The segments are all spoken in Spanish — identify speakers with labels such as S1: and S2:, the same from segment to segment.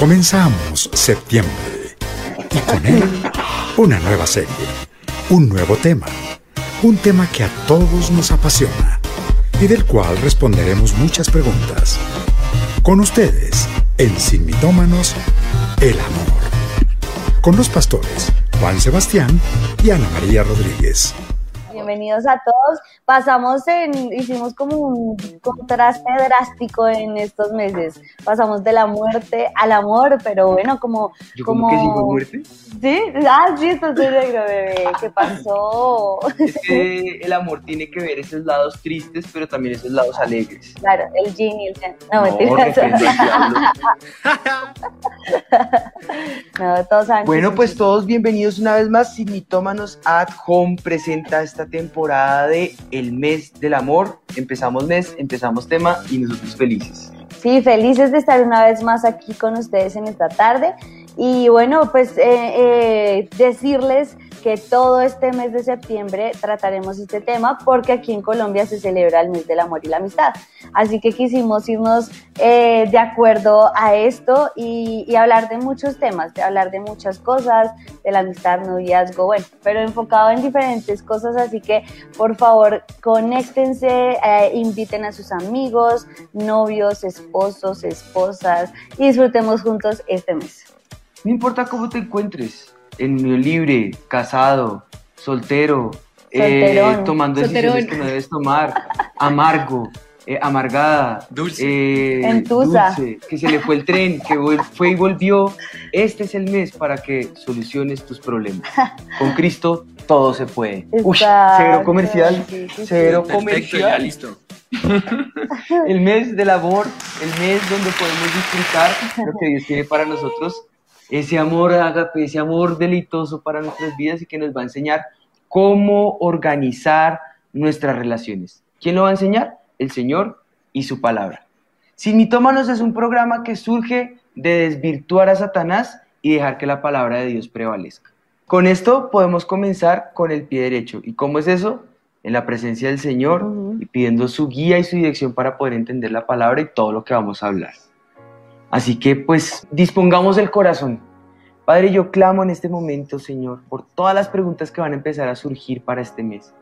S1: Comenzamos septiembre y con él una nueva serie, un nuevo tema, un tema que a todos nos apasiona y del cual responderemos muchas preguntas. Con ustedes, en Sin Mitómanos, el amor. Con los pastores Juan Sebastián y Ana María Rodríguez.
S2: Bienvenidos a todos. Pasamos en, hicimos como un contraste drástico en estos meses. Pasamos de la muerte al amor, pero bueno, como...
S3: ¿Yo como, que sigo muerte?
S2: Sí, ah, sí, estás negro, bebé. ¿Qué pasó?
S3: Es que el amor tiene que ver esos lados tristes, pero también esos lados alegres.
S2: Claro, el yin y el yang. No, no mentira. no, todos saben
S3: Bueno, pues todos bienvenidos una vez más. Signitómanos at Home presenta esta temporada de El Mes del Amor. Empezamos mes, empezamos tema y nosotros felices.
S2: Sí, felices de estar una vez más aquí con ustedes en esta tarde. Y bueno, pues eh, eh, decirles que todo este mes de septiembre trataremos este tema porque aquí en Colombia se celebra el mes del amor y la amistad. Así que quisimos irnos eh, de acuerdo a esto y, hablar de muchos temas, de hablar de muchas cosas, de la amistad, noviazgo, bueno, pero enfocado en diferentes cosas. Así que por favor, conéctense, eh, inviten a sus amigos, novios, esposos, esposas y disfrutemos juntos este mes.
S3: No importa cómo te encuentres, en unión libre, casado, soltero, eh, tomando decisiones que no debes tomar, amargo, eh, amargada,
S2: dulce. Eh, dulce,
S3: que se le fue el tren, que fue y volvió. Este es el mes para que soluciones tus problemas. Con Cristo todo se puede. Uy, cero comercial, cero comercial.
S4: Ya, listo.
S3: el mes del amor, el mes donde podemos disfrutar lo que Dios tiene para nosotros ese amor ágape, ese amor delitoso para nuestras vidas y que nos va a enseñar cómo organizar nuestras relaciones. ¿Quién lo va a enseñar? El Señor y su palabra. Sin mitómanos es un programa que surge de desvirtuar a Satanás y dejar que la palabra de Dios prevalezca. Con esto podemos comenzar con el pie derecho. ¿Y cómo es eso? En la presencia del Señor y pidiendo su guía y su dirección para poder entender la palabra y todo lo que vamos a hablar. Así que pues dispongamos el corazón. Padre, yo clamo en este momento, Señor, por todas las preguntas que van a empezar a surgir para este mes.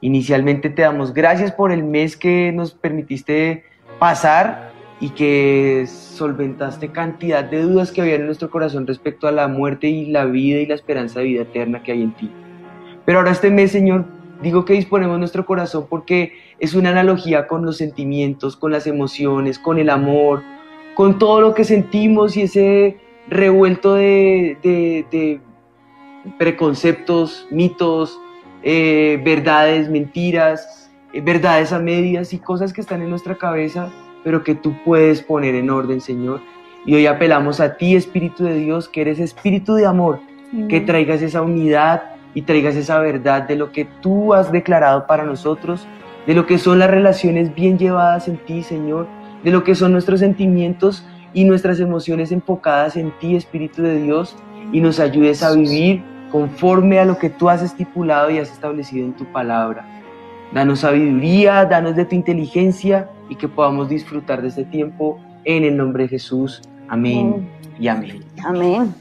S3: Inicialmente te damos gracias por el mes que nos permitiste pasar y que solventaste cantidad de dudas que había en nuestro corazón respecto a la muerte y la vida y la esperanza de vida eterna que hay en ti. Pero ahora este mes, Señor, digo que disponemos nuestro corazón porque es una analogía con los sentimientos, con las emociones, con el amor, con todo lo que sentimos y ese revuelto de, preconceptos, mitos, eh, verdades, mentiras, eh, verdades a medias y cosas que están en nuestra cabeza, pero que tú puedes poner en orden, Señor. Y hoy apelamos a ti, Espíritu de Dios, que eres Espíritu de amor, que traigas esa unidad y traigas esa verdad de lo que tú has declarado para nosotros, de lo que son las relaciones bien llevadas en ti, Señor, de lo que son nuestros sentimientos y nuestras emociones enfocadas en ti, Espíritu de Dios, y nos ayudes a vivir conforme a lo que tú has estipulado y has establecido en tu palabra. Danos sabiduría, danos de tu inteligencia y que podamos disfrutar de este tiempo en el nombre de Jesús. Amén y amén.
S2: Amén.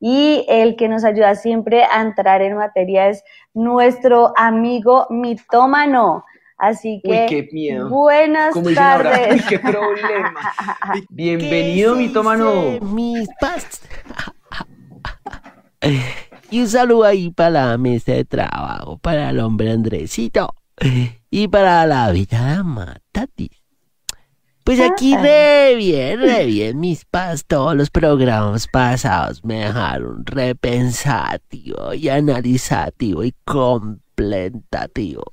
S2: Y el que nos ayuda siempre a entrar en materia es nuestro amigo mitómano. Así que,
S3: qué miedo.
S2: buenas tardes.
S3: qué problema. Bienvenido, mi tomano.
S5: Mis Y un saludo ahí para la mesa de trabajo, para el hombre Andresito y para la vida Matatis. Pues aquí re bien, re bien, mis pas, todos los programas pasados me dejaron repensativo y analizativo y completativo.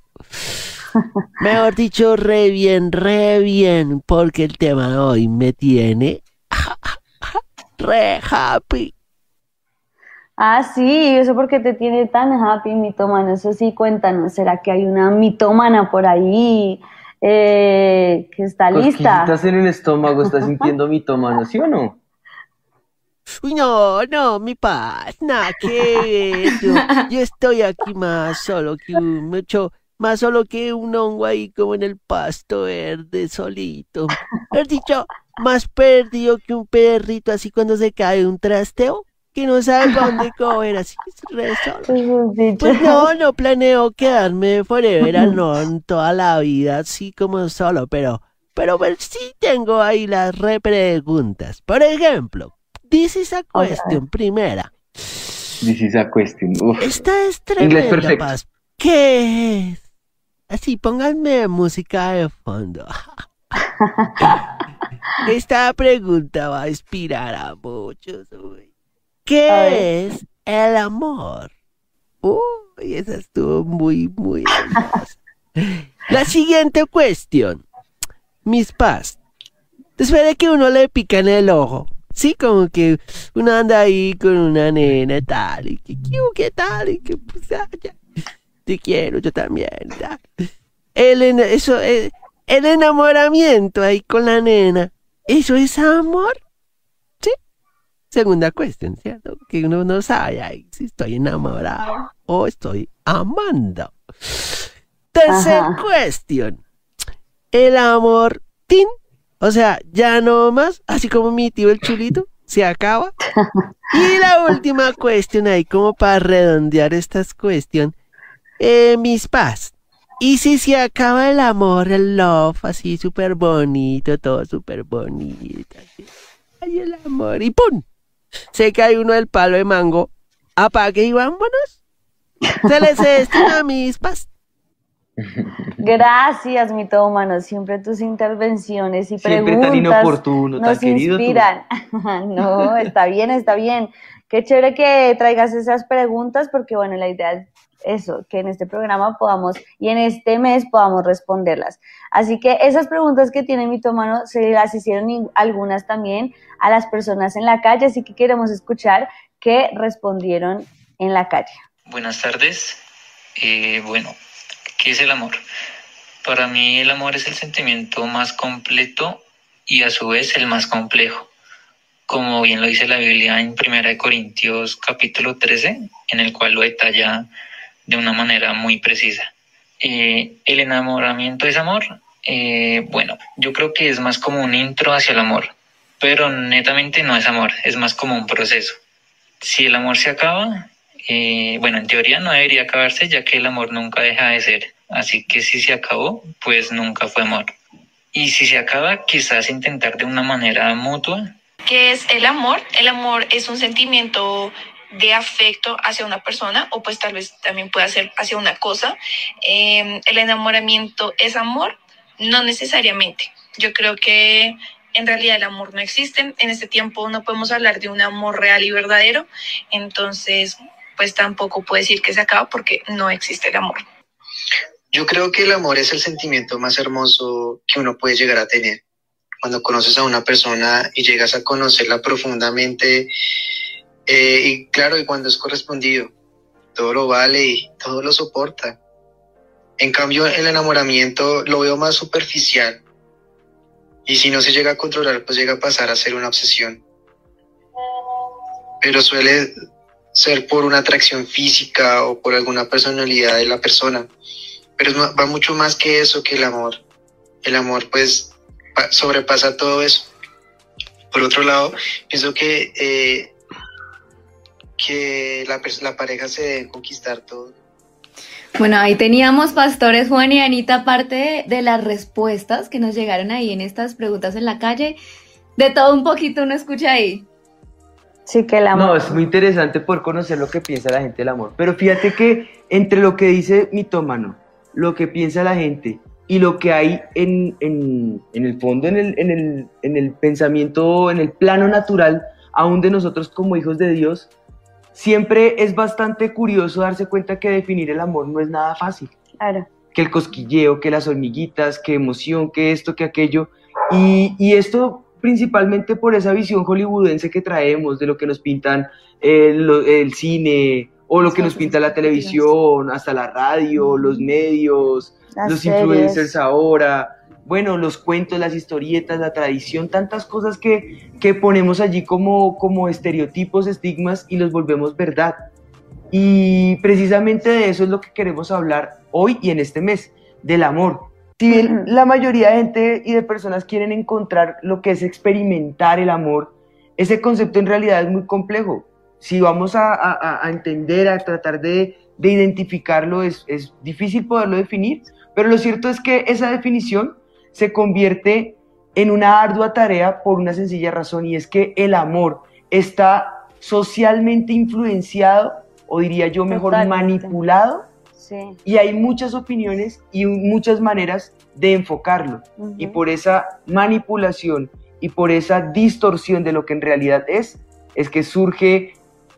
S5: Mejor dicho, re bien, re bien, porque el tema de hoy me tiene re happy.
S2: Ah, sí, eso porque te tiene tan happy, mitómano. Eso sí, cuéntanos, ¿será que hay una mitómana por ahí eh, que está lista?
S3: estás en el estómago, estás sintiendo mitómano, ¿sí o no?
S5: Uy, no, no, mi paz, nada que yo, yo estoy aquí más solo que un mucho más solo que un hongo ahí como en el pasto verde solito. Has dicho, más perdido que un perrito así cuando se cae un trasteo, que no sabe para dónde coger, así re solo. Pues no, no planeo quedarme forever alone toda la vida así como solo, pero, pero pues sí tengo ahí las repreguntas. Por ejemplo, dice esa cuestión primera.
S3: This is a question. Uf.
S5: Esta es
S3: Inglés perfecto.
S5: Paz. ¿Qué es? Así, pónganme música de fondo. Esta pregunta va a inspirar a muchos. uy. ¿Qué
S2: A
S5: es el amor? Uy, esa estuvo muy, muy. La siguiente cuestión. Mis paz. Después de que uno le pica en el ojo. Sí, como que uno anda ahí con una nena tal. Y que, ¿qué, qué tal? Y que, pues, ya. Te quiero, yo también. El, eso, eh, el enamoramiento ahí con la nena. ¿Eso es amor? Sí. Segunda cuestión, ¿cierto? Que uno no sabe ahí si estoy enamorado o estoy amando. Tercer
S2: Ajá.
S5: cuestión. El amor, tin. O sea, ya no más, así como mi tío el chulito, se acaba. Y la última cuestión ahí, como para redondear esta cuestión. Eh, mis paz. Y si se acaba el amor, el love, así súper bonito, todo súper bonito. así. Ay, el amor. Y ¡pum! Se cae uno del palo de mango. Apague y vámonos. Se les destina mis paz.
S2: Gracias, mi humano. Siempre tus intervenciones y
S3: Siempre
S2: preguntas
S3: tan inoportuno, tan
S2: nos
S3: querido tú.
S2: inspiran. no, está bien, está bien. Qué chévere que traigas esas preguntas porque, bueno, la idea es eso, que en este programa podamos y en este mes podamos responderlas. Así que esas preguntas que tiene mi mano se las hicieron algunas también a las personas en la calle, así que queremos escuchar qué respondieron en la calle.
S4: Buenas tardes. Eh, bueno, ¿qué es el amor? Para mí el amor es el sentimiento más completo y a su vez el más complejo. Como bien lo dice la Biblia en 1 Corintios capítulo 13, en el cual lo detalla de una manera muy precisa. Eh, ¿El enamoramiento es amor? Eh, bueno, yo creo que es más como un intro hacia el amor, pero netamente no es amor, es más como un proceso. Si el amor se acaba, eh, bueno, en teoría no debería acabarse ya que el amor nunca deja de ser. Así que si se acabó, pues nunca fue amor. Y si se acaba, quizás intentar de una manera mutua.
S6: ¿Qué es el amor? El amor es un sentimiento de afecto hacia una persona o pues tal vez también puede ser hacia una cosa. Eh, el enamoramiento es amor, no necesariamente. Yo creo que en realidad el amor no existe. En este tiempo no podemos hablar de un amor real y verdadero. Entonces, pues tampoco puedo decir que se acaba porque no existe el amor.
S7: Yo creo que el amor es el sentimiento más hermoso que uno puede llegar a tener. Cuando conoces a una persona y llegas a conocerla profundamente, eh, y claro, y cuando es correspondido, todo lo vale y todo lo soporta. En cambio, el enamoramiento lo veo más superficial. Y si no se llega a controlar, pues llega a pasar a ser una obsesión. Pero suele ser por una atracción física o por alguna personalidad de la persona pero va mucho más que eso que el amor. El amor pues pa- sobrepasa todo eso. Por otro lado, pienso que, eh, que la, la pareja se debe conquistar todo.
S8: Bueno, ahí teníamos Pastores Juan y Anita, parte de, de las respuestas que nos llegaron ahí en estas preguntas en la calle. De todo un poquito uno escucha ahí.
S2: Sí, que el amor.
S3: No, es muy interesante poder conocer lo que piensa la gente del amor. Pero fíjate que entre lo que dice Mitómano, lo que piensa la gente y lo que hay en, en- en el fondo, en el, en, el, en el pensamiento, en el plano natural, aún de nosotros como hijos de Dios, siempre es bastante curioso darse cuenta que definir el amor no es nada fácil
S2: Claro.
S3: que el cosquilleo, que las hormiguitas, que emoción, que esto, que aquello. Y, y esto principalmente por esa visión hollywoodense que traemos de lo que nos pintan el, el cine o lo que nos pinta la televisión, hasta la radio, los medios,
S2: Las
S3: los
S2: series.
S3: influencers ahora, bueno, los cuentos, las historietas, la tradición, tantas cosas que, que ponemos allí como, como estereotipos, estigmas y los volvemos verdad. Y precisamente de eso es lo que queremos hablar hoy y en este mes, del amor. Si bien la mayoría de gente y de personas quieren encontrar lo que es experimentar el amor, ese concepto en realidad es muy complejo. Si vamos a, entender, a tratar de, identificarlo, es, es difícil poderlo definir, pero lo cierto es que esa definición se convierte en una ardua tarea por una sencilla razón y es que el amor está socialmente influenciado o diría yo mejor manipulado y hay muchas opiniones y muchas maneras de enfocarlo. Y por esa manipulación y por esa distorsión de lo que en realidad es, es que surge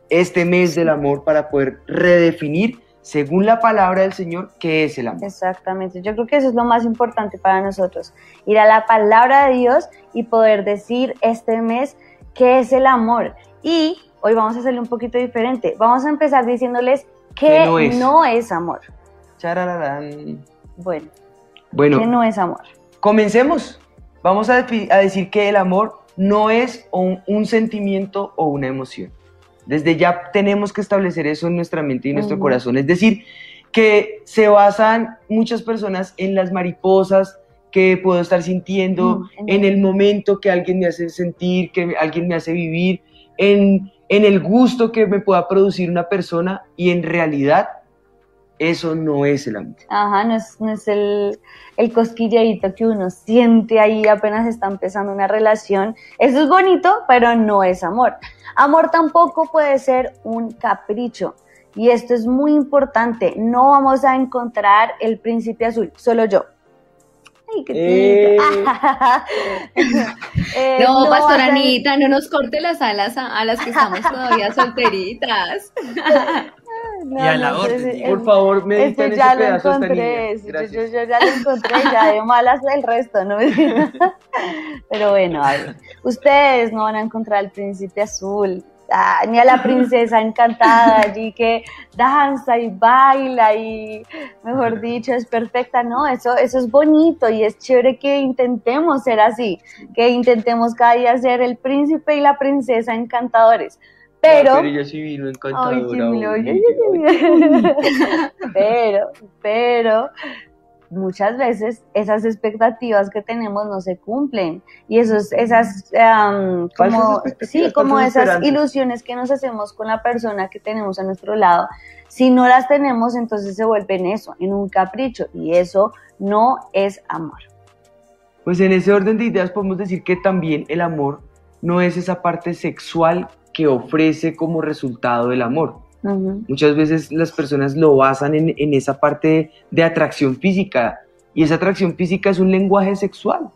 S3: este mes del amor para poder redefinir, según la palabra del Señor, qué es el amor.
S2: Exactamente. Yo creo que eso es lo más importante para nosotros. Ir a la palabra de Dios y poder decir este mes qué es el amor. Y hoy vamos a hacerlo un poquito diferente. Vamos a empezar diciéndoles ¿Qué no es, amor? Bueno.
S3: Bueno.
S2: ¿Qué no es amor?
S3: Comencemos. Vamos a, decir que el amor no es un, sentimiento o una emoción. Desde ya tenemos que establecer eso en nuestra mente y nuestro corazón. Es decir, que se basan muchas personas en las mariposas que puedo estar sintiendo, en el momento que alguien me hace sentir, que alguien me hace vivir, en en el gusto que me pueda producir una persona y en realidad eso no es el amor.
S2: Ajá, no es, no es el, el cosquilleito que uno siente ahí apenas está empezando una relación. Eso es bonito, pero no es amor. Amor tampoco puede ser un capricho. Y esto es muy importante. No vamos a encontrar el príncipe azul, solo yo.
S8: Eh. Eh, no, Pastora Anita, no nos corte las alas a, las que estamos todavía solteritas.
S3: Y a la orden. Por favor, me
S2: este ese ya lo encontré, yo, yo, ya lo encontré, ya de malas el resto, ¿no? Pero bueno, a ver, ustedes no van a encontrar el príncipe azul, Ah, ni a la princesa encantada allí que danza y baila y, mejor dicho, es perfecta. No, eso, eso es bonito y es chévere que intentemos ser así, que intentemos cada día ser el príncipe y la princesa encantadores. Pero,
S3: pero yo sí vino encantadora.
S2: pero, pero, muchas veces esas expectativas que tenemos no se cumplen. Y esos, esas, como, sí, como esas ilusiones que nos hacemos con la persona que tenemos a nuestro lado, si no las tenemos, entonces se vuelve en eso, en un capricho. Y eso no es amor.
S3: Pues en ese orden de ideas podemos decir que también el amor no es esa parte sexual que ofrece como resultado del amor Muchas veces las personas lo basan en, esa parte de atracción física y esa atracción física es un lenguaje sexual.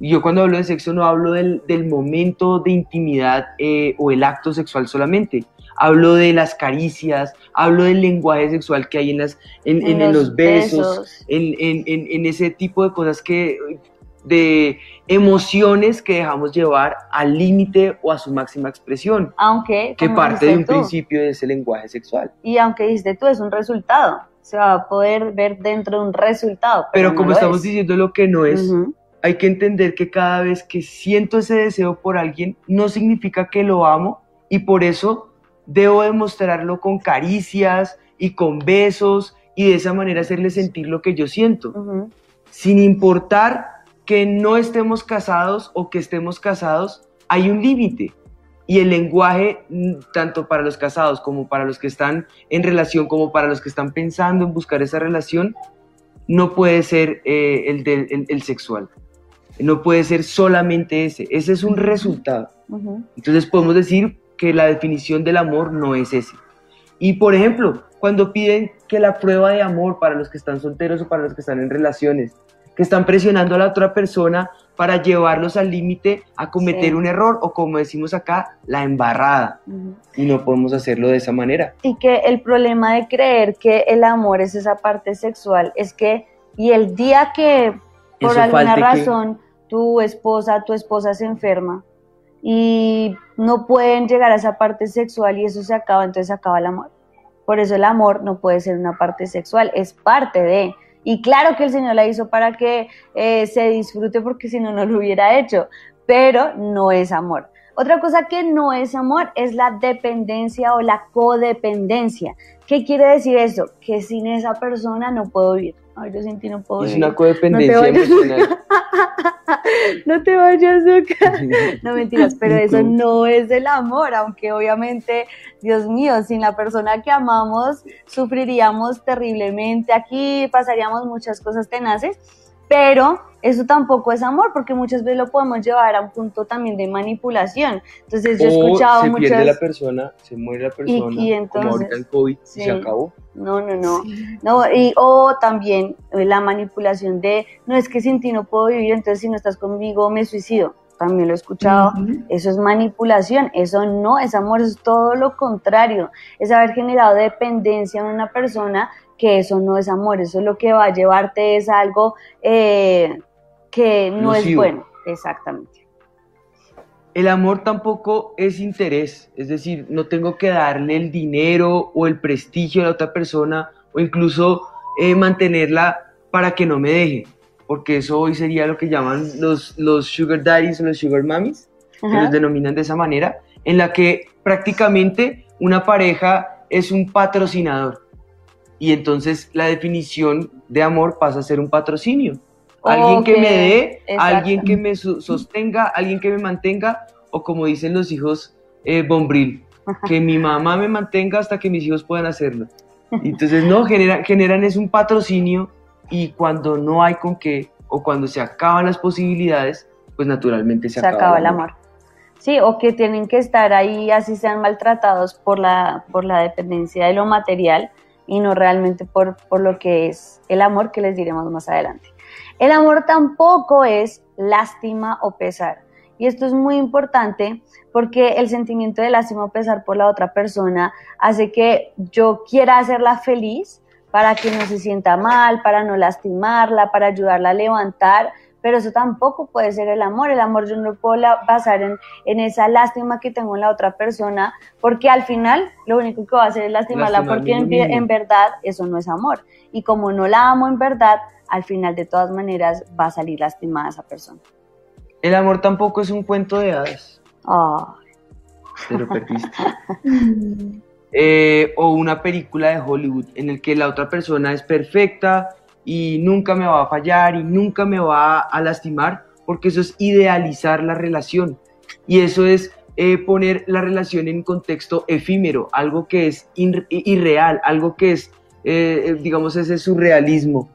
S3: Y yo cuando hablo de sexo no hablo del, momento de intimidad eh, o el acto sexual solamente. Hablo de las caricias, hablo del lenguaje sexual que hay en, las, en, los, besos, en, ese tipo de cosas que de emociones que dejamos llevar al límite o a su máxima expresión.
S2: Aunque.
S3: Que parte de un principio de ese lenguaje sexual.
S2: Y aunque dijiste tú, es un resultado. Se va a poder ver dentro de un resultado.
S3: Pero, como estamos diciendo lo que no es, hay que entender que cada vez que siento ese deseo por alguien, no significa que lo amo y por eso debo demostrarlo con caricias y con besos y de esa manera hacerle sentir lo que yo siento. Sin importar que no estemos casados o que estemos casados, hay un límite. Y el lenguaje, mm, tanto para los casados como para los que están en relación, como para los que están pensando en buscar esa relación, no puede ser eh, el, el, sexual. No puede ser solamente ese. Ese es un resultado. Entonces podemos decir que la definición del amor no es ese. Y por ejemplo, cuando piden que la prueba de amor para los que están solteros o para los que están en relaciones que están presionando a la otra persona para llevarlos al límite a cometer un error o como decimos acá, la embarrada. Y no podemos hacerlo de esa manera.
S2: Y que el problema de creer que el amor es esa parte sexual es que, y el día que por alguna razón tu esposa, tu esposa se enferma y no pueden llegar a esa parte sexual y eso se acaba, entonces se acaba el amor. Por eso el amor no puede ser una parte sexual, es parte de y claro que el Señor la hizo para que eh, se disfrute porque si no, no lo hubiera hecho, pero no es amor. Otra cosa que no es amor es la dependencia o la codependencia. ¿Qué quiere decir eso? Que sin esa persona no puedo vivir. Ay, yo sin ti no puedo
S3: Es
S2: vivir.
S3: una codependencia
S2: No te vayas.
S3: emocional.
S2: no te vayas. No mentiras, pero eso no es el amor, aunque obviamente, Dios mío, sin la persona que amamos sufriríamos terriblemente aquí, pasaríamos muchas cosas tenaces, pero eso tampoco es amor, porque muchas veces lo podemos llevar a un punto también de manipulación. Entonces yo he escuchado
S3: se pierde la
S2: muchas...
S3: persona, se muere la persona,
S2: y
S3: como
S2: entonces-
S3: ahorita el COVID, y
S2: Sí.
S3: se acabó.
S2: No, no, no. No, y, o también eh, la manipulación de, no es que sin ti no puedo vivir, entonces si no estás conmigo me suicido. También lo he escuchado.
S8: Ujú.
S2: Eso es manipulación, eso no es amor, eso es todo lo contrario. Es haber generado dependencia en una persona que eso no es amor, eso es lo que va a llevarte es algo eh, que no es bueno. Exactamente.
S3: El amor tampoco es interés, es decir, no tengo que darle el dinero o el prestigio a la otra persona o incluso eh, mantenerla para que no me deje, porque eso hoy sería lo que llaman los, los sugar daddies o los sugar mommies, que los denominan de esa manera, en la que prácticamente una pareja es un patrocinador y entonces la definición de amor pasa a ser un patrocinio. Alguien que
S2: Ok,
S3: me dé, alguien que me sostenga, alguien que me mantenga, o como dicen los hijos, eh, bombril, que mi mamá me mantenga hasta que mis hijos puedan hacerlo. Entonces, no, genera- generan es un patrocinio y cuando no hay con qué, o cuando se acaban las posibilidades, pues naturalmente se,
S2: se acaba el amor. Sí, o que tienen que estar ahí así sean maltratados por la, por la dependencia de lo material y no realmente por, por lo que es el amor que les diremos más adelante. El amor tampoco es lástima o pesar. Y esto es muy importante porque el sentimiento de lástima o pesar por la otra persona hace que yo quiera hacerla feliz para que no se sienta mal, para no lastimarla, para ayudarla a levantar, pero eso tampoco puede ser el amor. El amor yo no puedo basar en, en esa lástima que tengo en la otra persona, porque al final lo único que va a hacer es lastimarla, porque en, verdad eso no es amor. Y como no la amo en verdad, al final de todas maneras va a salir lastimada esa persona.
S3: El amor tampoco es un cuento de hadas,
S2: Ah,
S3: te lo perdiste. Eh, o una película de Hollywood en el que la otra persona es perfecta y nunca me va a fallar y nunca me va a lastimar, porque eso es idealizar la relación. Y eso es eh, poner la relación en contexto efímero, algo que es ir- irreal, algo que es, eh, eh, digamos, ese surrealismo.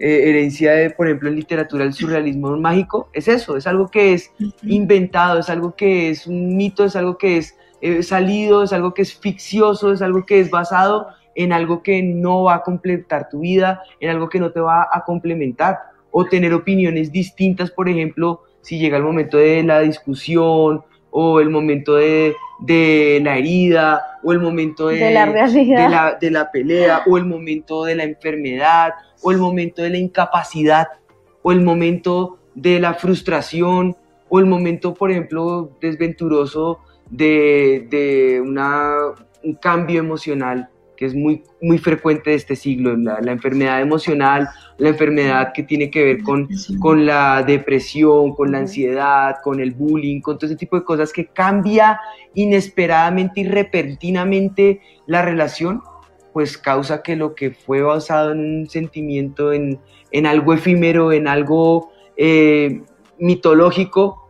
S3: Eh, herencia de, por ejemplo, en literatura, el surrealismo mágico, es eso, es algo que es inventado, es algo que es un mito, es algo que es eh, salido, es algo que es ficcioso, es algo que es basado en algo que no va a completar tu vida, en algo que no te va a complementar, o tener opiniones distintas, por ejemplo, si llega el momento de la discusión, o el momento de, de la herida, o el momento de,
S2: De la realidad.
S3: de la, de la pelea, o el momento de la enfermedad, o el momento de la incapacidad, o el momento de la frustración, o el momento, por ejemplo, desventuroso de, de una, un cambio emocional que es muy, muy frecuente de este siglo, la, la enfermedad emocional, la enfermedad que tiene que ver con, con la depresión, con la ansiedad, con el bullying, con todo ese tipo de cosas que cambia inesperadamente y repentinamente la relación, pues causa que lo que fue basado en un sentimiento, en, en algo efímero, en algo eh, mitológico,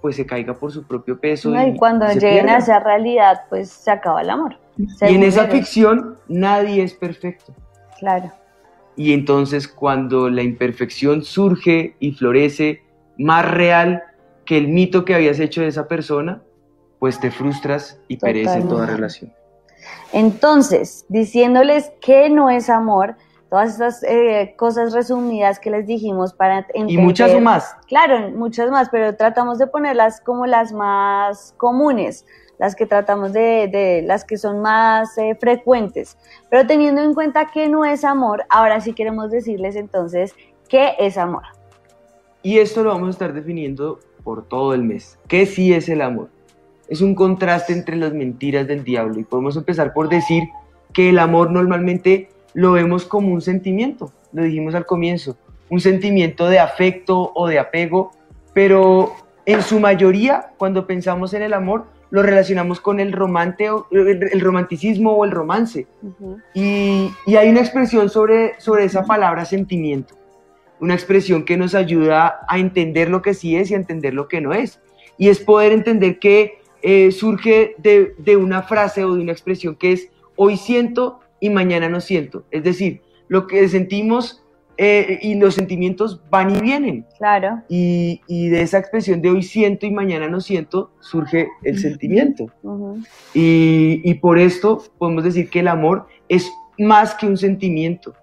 S3: pues se caiga por su propio peso.
S2: No, y cuando
S3: se
S2: lleguen
S3: pierda.
S2: a esa realidad, pues se acaba el amor.
S3: Y en esa ficción nadie es perfecto.
S2: Claro.
S3: Y entonces cuando la imperfección surge y florece más real que el mito que habías hecho de esa persona, pues te frustras y perece
S2: Totalmente.
S3: toda relación.
S2: Entonces, diciéndoles que no es amor, todas estas eh, cosas resumidas que les dijimos para entender.
S3: Y muchas más.
S2: Claro, muchas más, pero tratamos de ponerlas como las más comunes, las que tratamos de, de las que son más eh, frecuentes. Pero teniendo en cuenta que no es amor, ahora sí queremos decirles entonces qué es amor.
S3: Y esto lo vamos a estar definiendo por todo el mes. ¿Qué sí es el amor? Es un contraste entre las mentiras del diablo y podemos empezar por decir que el amor normalmente lo vemos como un sentimiento, lo dijimos al comienzo, un sentimiento de afecto o de apego, pero en su mayoría cuando pensamos en el amor lo relacionamos con el, romante, el, romanticismo o el romance. y, y, hay una expresión sobre, sobre esa palabra sentimiento, una expresión que nos ayuda a entender lo que sí es y a entender lo que no es. Y es poder entender que eh, surge de, de una frase o de una expresión que es hoy siento y mañana no siento. Es decir, lo que sentimos eh, y los sentimientos van y vienen.
S2: Claro.
S3: Y, de esa expresión de hoy siento y mañana no siento, surge el sentimiento. y, por esto podemos decir que el amor es más que un sentimiento,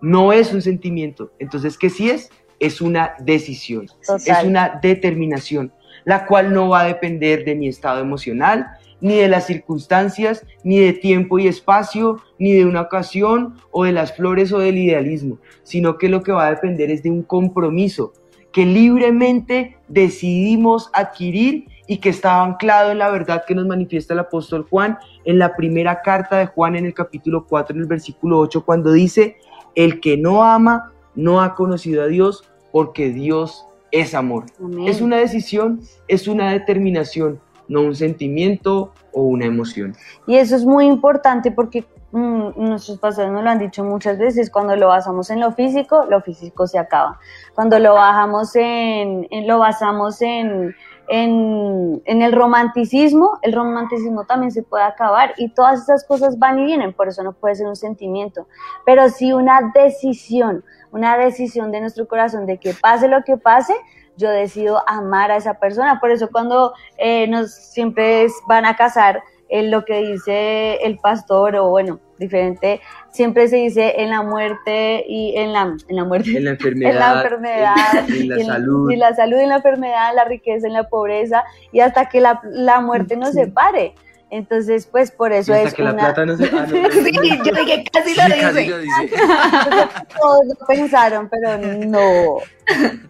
S3: no es un sentimiento. Entonces, ¿qué sí es? Es una decisión, es una determinación, la cual no va a depender de mi estado emocional, ni de las circunstancias, ni de tiempo y espacio, ni de una ocasión o de las flores o del idealismo, sino que lo que va a depender es de un compromiso que libremente decidimos adquirir y que está anclado en la verdad que nos manifiesta el apóstol Juan en la primera carta de Juan en el capítulo 4, en el versículo 8, cuando dice, el que no ama no ha conocido a Dios porque Dios es amor. Es una decisión, es una determinación, no un sentimiento o una emoción.
S2: Y eso es muy importante porque mm, nuestros pastores nos lo han dicho muchas veces, cuando lo basamos en lo físico, lo físico se acaba. Cuando lo bajamos en, lo basamos en, en, en, el romanticismo, el romanticismo también se puede acabar y todas esas cosas van y vienen, por eso no puede ser un sentimiento, pero sí una decisión, una decisión de nuestro corazón de que pase lo que pase, yo decido amar a esa persona. Por eso cuando eh, nos siempre van a casar, en lo que dice el pastor o bueno, diferente, siempre se dice en la muerte y en la, en la muerte,
S3: en la enfermedad,
S2: en la, enfermedad,
S3: en, la salud,
S2: y la salud, en la enfermedad, la riqueza, en la pobreza y hasta que la, la muerte nos separe. Entonces, pues por eso hasta
S3: es que la plata no se... Ah,
S8: sí, yo dije, casi lo dice. Casi lo dice.
S2: Todos lo pensaron, pero no.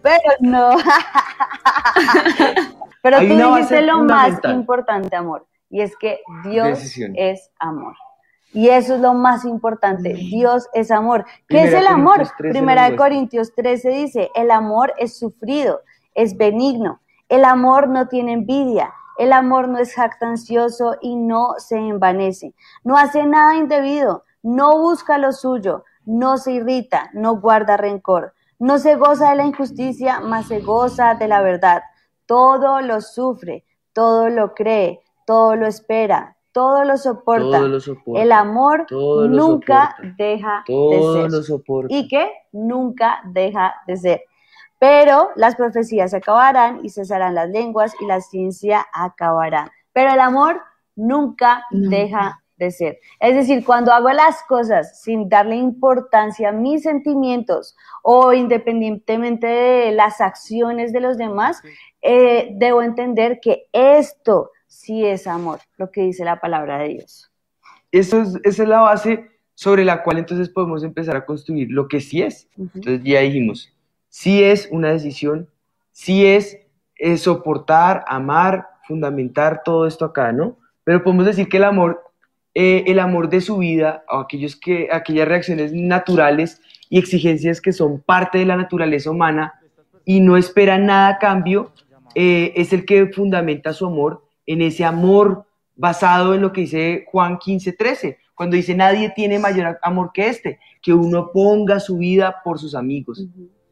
S2: Pero no. pero tú dijiste lo más importante, amor, y es que Dios es amor. Y eso es lo más importante. Dios es amor. ¿Qué es el amor? Primera de Corintios 13 dice, el amor es sufrido, es benigno. El amor no tiene envidia el amor no es jactancioso y no se envanece. No hace nada indebido, no busca lo suyo, no se irrita, no guarda rencor. No se goza de la injusticia, mas se goza de la verdad. Todo lo sufre, todo lo cree, todo lo espera, todo lo soporta. El amor nunca deja de ser. ¿Y qué? Nunca deja de ser. Pero las profecías se acabarán y cesarán las lenguas y la ciencia acabará. Pero el amor nunca deja de ser. Es decir, cuando hago las cosas sin darle importancia a mis sentimientos o independientemente de las acciones de los demás, eh, debo entender que esto sí es amor, lo que dice la palabra de Dios.
S3: Eso es, esa es la base sobre la cual entonces podemos empezar a construir lo que sí es. Entonces ya dijimos, sí es una decisión, sí es, soportar, amar, fundamentar todo esto acá, ¿no? Pero podemos decir que el amor, eh, el amor de su vida, o aquellos que, aquellas reacciones naturales y exigencias que son parte de la naturaleza humana y no espera nada a cambio, eh, es el que fundamenta su amor en ese amor basado en lo que dice Juan 15, 13, cuando dice nadie tiene mayor amor que este, que uno ponga su vida por sus amigos.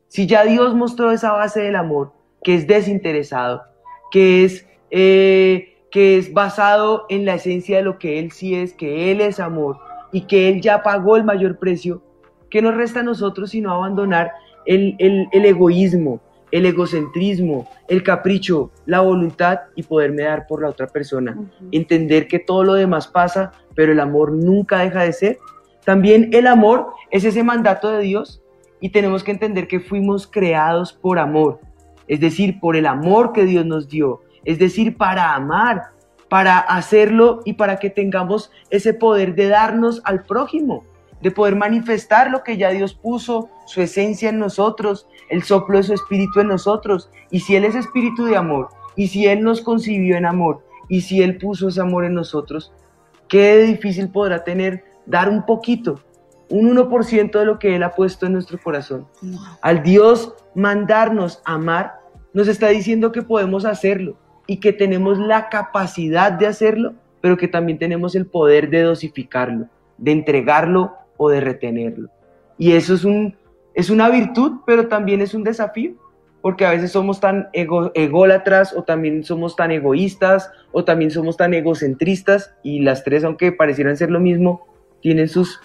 S3: Si ya Dios mostró esa base del amor, que es desinteresado, que es, eh, que es basado en la esencia de lo que Él sí es, que Él es amor y que Él ya pagó el mayor precio, ¿qué nos resta a nosotros sino abandonar el, egoísmo, el egocentrismo, el capricho, la voluntad y poderme dar por la otra persona? Entender que todo lo demás pasa, pero el amor nunca deja de ser. También el amor es ese mandato de Dios y tenemos que entender que fuimos creados por amor, es decir, por el amor que Dios nos dio, es decir, para amar, para hacerlo y para que tengamos ese poder de darnos al prójimo, de poder manifestar lo que ya Dios puso, su esencia en nosotros, el soplo de su espíritu en nosotros. Y si Él es espíritu de amor, y si Él nos concibió en amor, y si Él puso ese amor en nosotros, qué difícil podrá tener dar un poquito un 1% de lo que Él ha puesto en nuestro corazón. Al Dios mandarnos amar, nos está diciendo que podemos hacerlo, y que tenemos la capacidad de hacerlo, pero que también tenemos el poder de dosificarlo, de entregarlo o de retenerlo. Y eso es, un, es una virtud, pero también es un desafío, porque a veces somos tan ego, ególatras o también somos tan egoístas o también somos tan egocentristas y las tres, aunque parecieran ser lo mismo, tienen sus,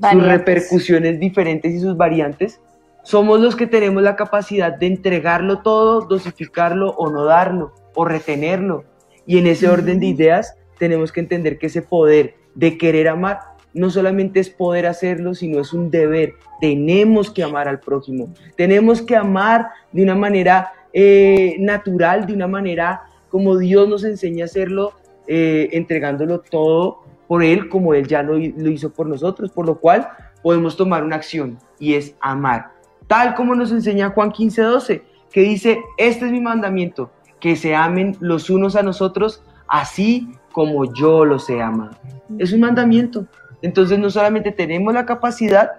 S3: sus repercusiones diferentes y sus variantes. Somos los que tenemos la capacidad de entregarlo todo, dosificarlo o no darlo o retenerlo. Y en ese orden de ideas tenemos que entender que ese poder de querer amar no solamente es poder hacerlo, sino es un deber. Tenemos que amar al prójimo, tenemos que amar de una manera eh, natural, de una manera como Dios nos enseña a hacerlo, eh, entregándolo todo por Él, como Él ya lo, hizo por nosotros, por lo cual podemos tomar una acción y es amar. Tal como nos enseña Juan 15, 12, que dice, este es mi mandamiento, que se amen los unos a nosotros, así como yo los he amado. Es un mandamiento. Entonces no solamente tenemos la capacidad,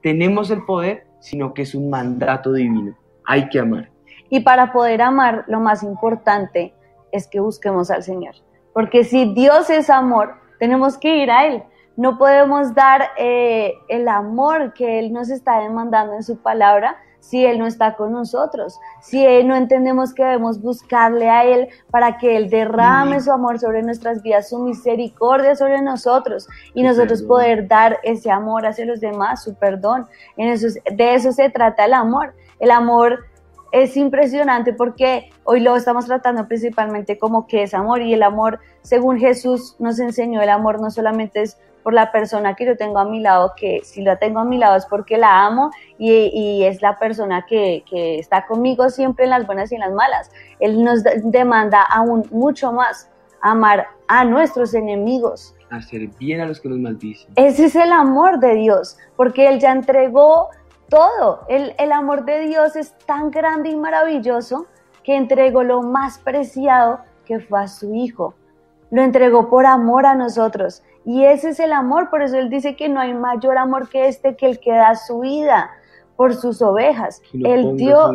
S3: tenemos el poder, sino que es un mandato divino. Hay que amar.
S2: Y para poder amar, lo más importante es que busquemos al Señor. Porque si Dios es amor, tenemos que ir a Él. No podemos dar eh, el amor que Él nos está demandando en su palabra si Él no está con nosotros, si Él no entendemos que debemos buscarle a Él para que Él derrame su amor sobre nuestras vidas, su misericordia sobre nosotros y nosotros poder dar ese amor hacia los demás, su perdón. En eso, de eso se trata el amor. El amor es impresionante porque hoy lo estamos tratando principalmente como que es amor y el amor, según Jesús nos enseñó, el amor no solamente es por la persona que yo tengo a mi lado, que si la tengo a mi lado es porque la amo y, es la persona que, está conmigo siempre en las buenas y en las malas. Él nos demanda aún mucho más amar a nuestros enemigos.
S3: Hacer bien a los que nos maldicen.
S2: Ese es el amor de Dios, porque Él ya entregó todo. El, el amor de Dios es tan grande y maravilloso que entregó lo más preciado que fue a su Hijo. Lo entregó por amor a nosotros. Y ese es el amor, por eso él dice que no hay mayor amor que este que el que da su vida por sus ovejas. Él dio,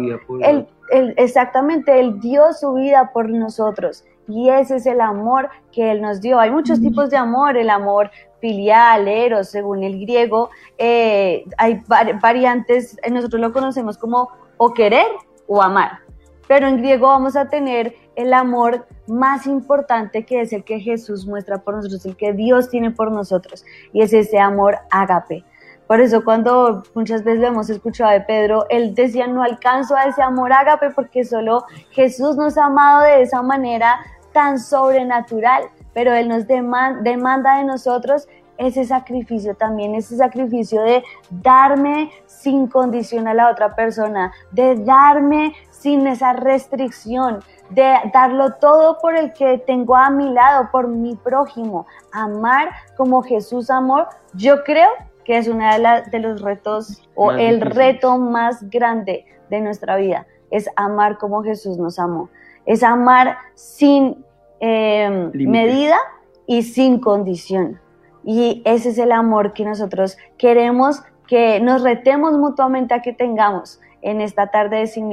S2: exactamente, él dio su vida por nosotros. Y ese es el amor que Él nos dio. Hay muchos tipos de amor, el amor filial, eros, según el griego. Eh, hay variantes, nosotros lo conocemos como o querer o amar. Pero en griego vamos a tener el amor más importante que es el que Jesús muestra por nosotros, el que Dios tiene por nosotros, y es ese amor ágape. Por eso cuando muchas veces lo hemos escuchado de Pedro, él decía, no alcanzo a ese amor ágape porque solo Jesús nos ha amado de esa manera tan sobrenatural, pero él nos demanda de nosotros ese sacrificio también, ese sacrificio de darme sin condición a la otra persona, de darme sin esa restricción, de darlo todo por el que tengo a mi lado, por mi prójimo, amar como Jesús amó, yo creo que es uno de, de los retos o el reto más grande de nuestra vida, es amar como Jesús nos amó, es amar sin em, medida y sin condición. Y ese es el amor que nosotros queremos que nos retemos mutuamente a que tengamos en esta tarde de Sin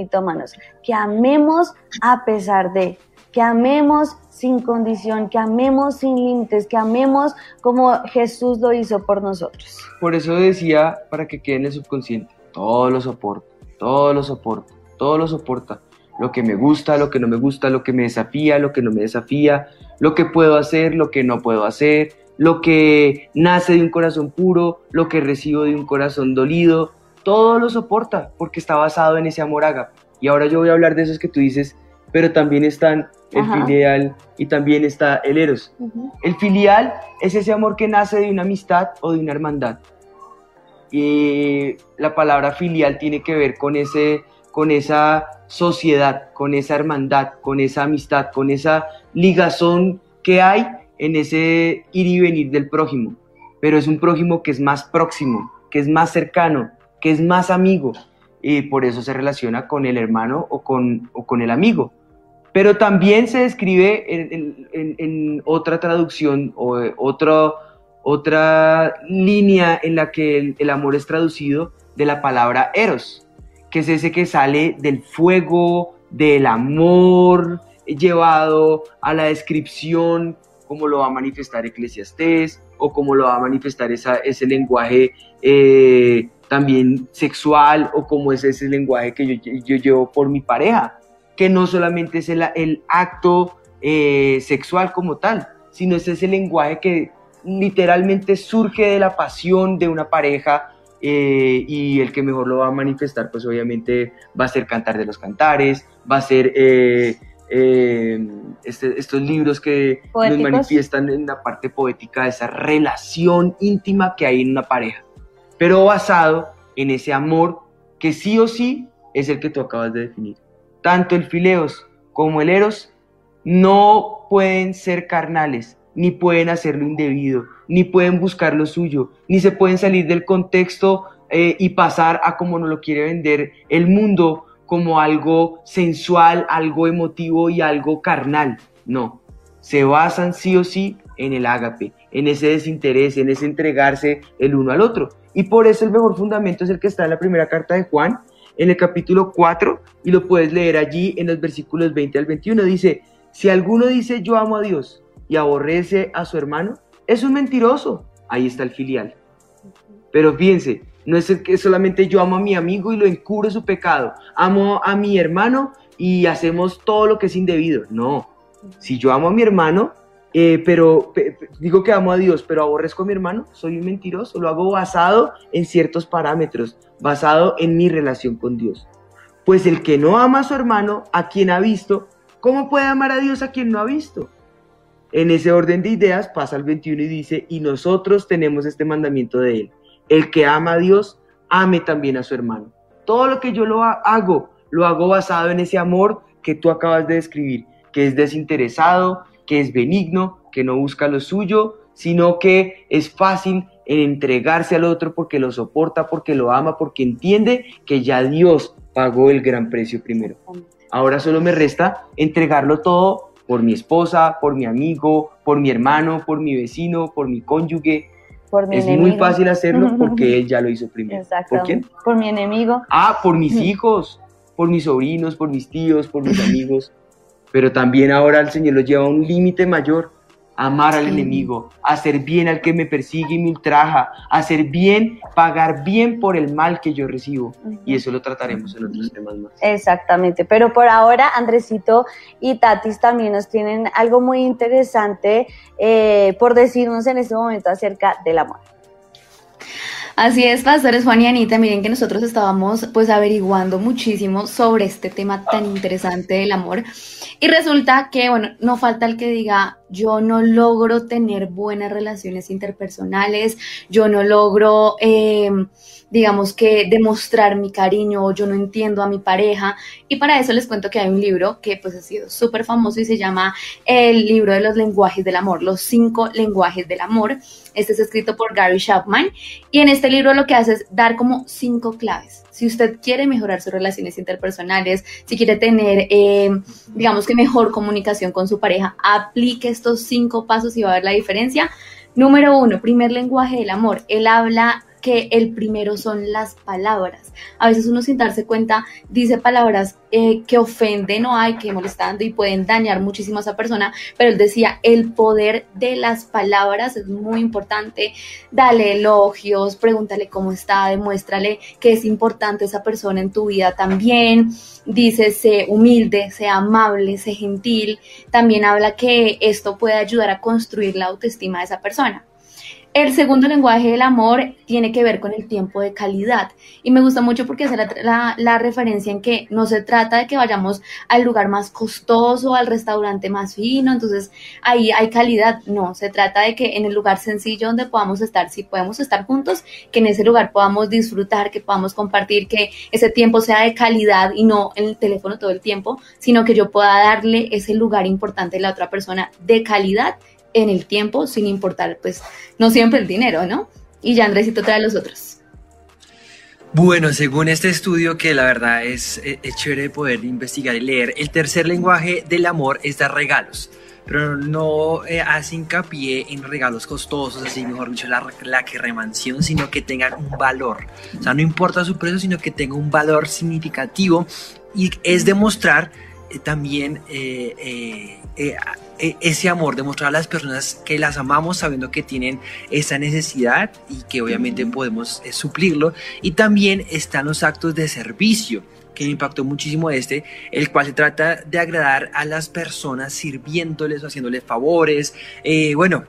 S2: que amemos a pesar de, que amemos sin condición, que amemos sin límites, que amemos como Jesús lo hizo por nosotros.
S3: Por eso decía, para que quede en el subconsciente, todo lo soporta, todo lo soporta, todo lo soporta. Lo que me gusta, lo que no me gusta, lo que me desafía, lo que no me desafía, lo que puedo hacer, lo que no puedo hacer, lo que nace de un corazón puro, lo que recibo de un corazón dolido, todo lo soporta porque está basado en ese amor ágape. Y ahora yo voy a hablar de esos que tú dices, pero también están el filial y también está el eros. El filial es ese amor que nace de una amistad o de una hermandad. Y la palabra filial tiene que ver con, ese, con esa sociedad, con esa hermandad, con esa amistad, con esa ligazón que hay en ese ir y venir del prójimo. Pero es un prójimo que es más próximo, que es más cercano, que es más amigo y por eso se relaciona con el hermano o con, o con el amigo. Pero también se describe en, otra traducción o otra, otra línea en la que el, amor es traducido de la palabra eros, que es ese que sale del fuego, del amor, llevado a la descripción como lo va a manifestar Eclesiastés o como lo va a manifestar esa, ese lenguaje eh, también sexual o como es ese lenguaje que yo, yo, llevo por mi pareja, que no solamente es el, el acto eh, sexual como tal, sino es ese lenguaje que literalmente surge de la pasión de una pareja eh, y el que mejor lo va a manifestar, pues obviamente va a ser Cantar de los Cantares, va a ser eh, eh, este, estos libros que nos manifiestan en la parte poética de esa relación íntima que hay en una pareja, pero basado en ese amor que sí o sí es el que tú acabas de definir. Tanto el fileos como el eros no pueden ser carnales, ni pueden hacer lo indebido, ni pueden buscar lo suyo, ni se pueden salir del contexto eh, y pasar a como nos lo quiere vender el mundo como algo sensual, algo emotivo y algo carnal. No, se basan sí o sí en el ágape, en ese desinterés, en ese entregarse el uno al otro. Y por eso el mejor fundamento es el que está en la primera carta de Juan, en el capítulo 4, y lo puedes leer allí en los versículos 20 al 21. Dice, si alguno dice yo amo a Dios y aborrece a su hermano, es un mentiroso. Ahí está el filial. Pero fíjense, no es que solamente yo amo a mi amigo y lo encubro su pecado. Amo a mi hermano y hacemos todo lo que es indebido. No. Si yo amo a mi hermano, eh, pero digo que amo a Dios, pero aborrezco a mi hermano, soy un mentiroso. Lo hago basado en ciertos parámetros, basado en mi relación con Dios. Pues el que no ama a su hermano, a quien ha visto, ¿cómo puede amar a Dios a quien no ha visto? En ese orden de ideas pasa al 21 y dice, y nosotros tenemos este mandamiento de él. El que ama a Dios, ame también a su hermano. Todo lo que yo lo hago, lo hago basado en ese amor que tú acabas de describir, que es desinteresado, que es benigno, que no busca lo suyo, sino que es fácil en entregarse al otro porque lo soporta, porque lo ama, porque entiende que ya Dios pagó el gran precio primero. Ahora solo me resta entregarlo todo por mi esposa, por mi amigo, por mi hermano, por mi vecino, por mi cónyuge. Por mi es muy fácil hacerlo porque él ya lo hizo primero.
S2: ¿Por quién? Por mi enemigo.
S3: Ah, por mis hijos, por mis sobrinos, por mis tíos, por mis amigos. Pero también ahora el Señor lo lleva a un límite mayor amar al enemigo, hacer bien al que me persigue y me ultraja, hacer bien, pagar bien por el mal que yo recibo. Y eso lo trataremos en otros temas más.
S2: Exactamente, pero por ahora Andresito y Tatis también nos tienen algo muy interesante eh, por decirnos en este momento acerca del amor.
S8: Así es, pastores Juan y Anita, miren que nosotros estábamos pues averiguando muchísimo sobre este tema tan interesante del amor. Y resulta que, bueno, no falta el que diga, yo no logro tener buenas relaciones interpersonales, yo no logro, eh, digamos que, demostrar mi cariño, yo no entiendo a mi pareja. Y para eso les cuento que hay un libro que pues ha sido súper famoso y se llama El libro de los lenguajes del amor, los cinco lenguajes del amor. Este es escrito por Gary Chapman y en este libro lo que hace es dar como cinco claves. Si usted quiere mejorar sus relaciones interpersonales, si quiere tener, eh, digamos que mejor comunicación con su pareja, aplique estos cinco pasos y va a ver la diferencia. Número uno, primer lenguaje del amor. Él habla que el primero son las palabras. A veces uno sin darse cuenta dice palabras eh, que ofenden o hay que molestando y pueden dañar muchísimo a esa persona, pero él decía, el poder de las palabras es muy importante. Dale elogios, pregúntale cómo está, demuéstrale que es importante esa persona en tu vida también. Dice, sé humilde, sé amable, sé gentil. También habla que esto puede ayudar a construir la autoestima de esa persona. El segundo lenguaje del amor tiene que ver con el tiempo de calidad. Y me gusta mucho porque hace la, referencia en que no se trata de que vayamos al lugar más costoso, al restaurante más fino, entonces ahí hay calidad, no, se trata de que en el lugar sencillo donde podamos estar, si podemos estar juntos, que en ese lugar podamos disfrutar, que podamos compartir, que ese tiempo sea de calidad y no en el teléfono todo el tiempo, sino que yo pueda darle ese lugar importante a la otra persona de calidad en el tiempo, sin importar, pues, no siempre el dinero, ¿no? Y ya Andresito trae los otros.
S9: Bueno, según este estudio, que la verdad es, eh, es, chévere poder investigar y leer, el tercer lenguaje del amor es dar regalos, pero no eh, hace hincapié en regalos costosos, así mejor dicho, la, la que remansión, sino que tengan un valor. O sea, no importa su precio, sino que tenga un valor significativo y es demostrar también eh, ese amor, demostrar a las personas que las amamos sabiendo que tienen esa necesidad y que obviamente podemos suplirlo. Y también están los actos de servicio que me impactó muchísimo este, el cual se trata de agradar a las personas sirviéndoles o haciéndoles favores. Eh, bueno,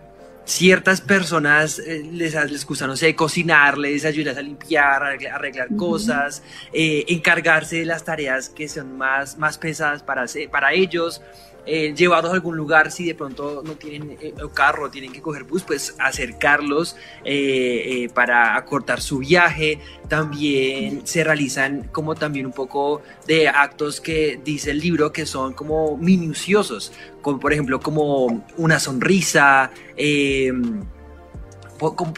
S9: ciertas personas eh, les, les gusta, no sé, cocinarles, ayudarles a limpiar, a arreglar, cosas, eh, encargarse de las tareas que son más, más pesadas para, para ellos eh, llevarlos a algún lugar si de pronto no tienen eh, carro, tienen que coger bus, pues acercarlos eh, eh, para acortar su viaje. También se realizan como también un poco de actos que dice el libro que son como minuciosos, como por ejemplo como una sonrisa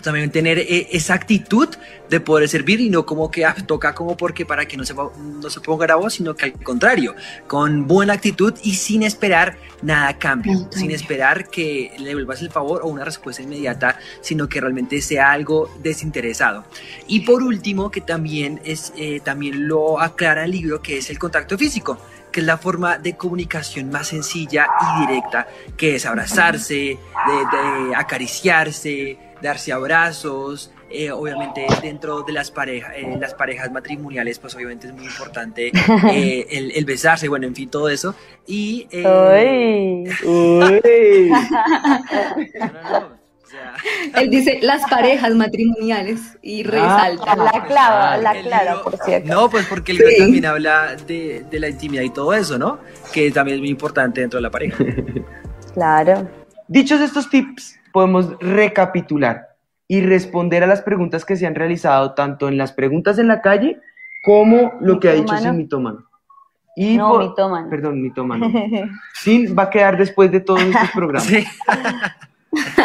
S9: también tener eh, esa actitud de poder servir y no como que ah, toca como porque para que no se, no se ponga voz, sino que al contrario, con buena actitud y sin esperar nada a cambio, sin esperar que le vuelvas el favor o una respuesta inmediata, sino que realmente sea algo desinteresado. Y por último, que también, es, eh, también lo aclara el libro, que es el contacto físico que es la forma de comunicación más sencilla y directa, que es abrazarse, de acariciarse, darse abrazos, eh, obviamente dentro de las parejas, eh, las parejas matrimoniales, pues obviamente es muy importante eh, el, besarse, bueno, en fin, todo eso. Y...
S8: Uy. Él dice las parejas matrimoniales y ah, resalta.
S2: la clava, la clava, por cierto.
S9: No, pues porque el también habla de, de la intimidad y todo eso, ¿no? Que también es muy importante dentro de la pareja.
S2: Claro.
S3: Dichos estos tips, podemos recapitular y responder a las preguntas que se han realizado tanto en las preguntas en la calle como lo que ha dicho Sin Mitómano.
S2: Y no, mitómano.
S3: Perdón, mitómano. Sin va a quedar después de todos estos programas.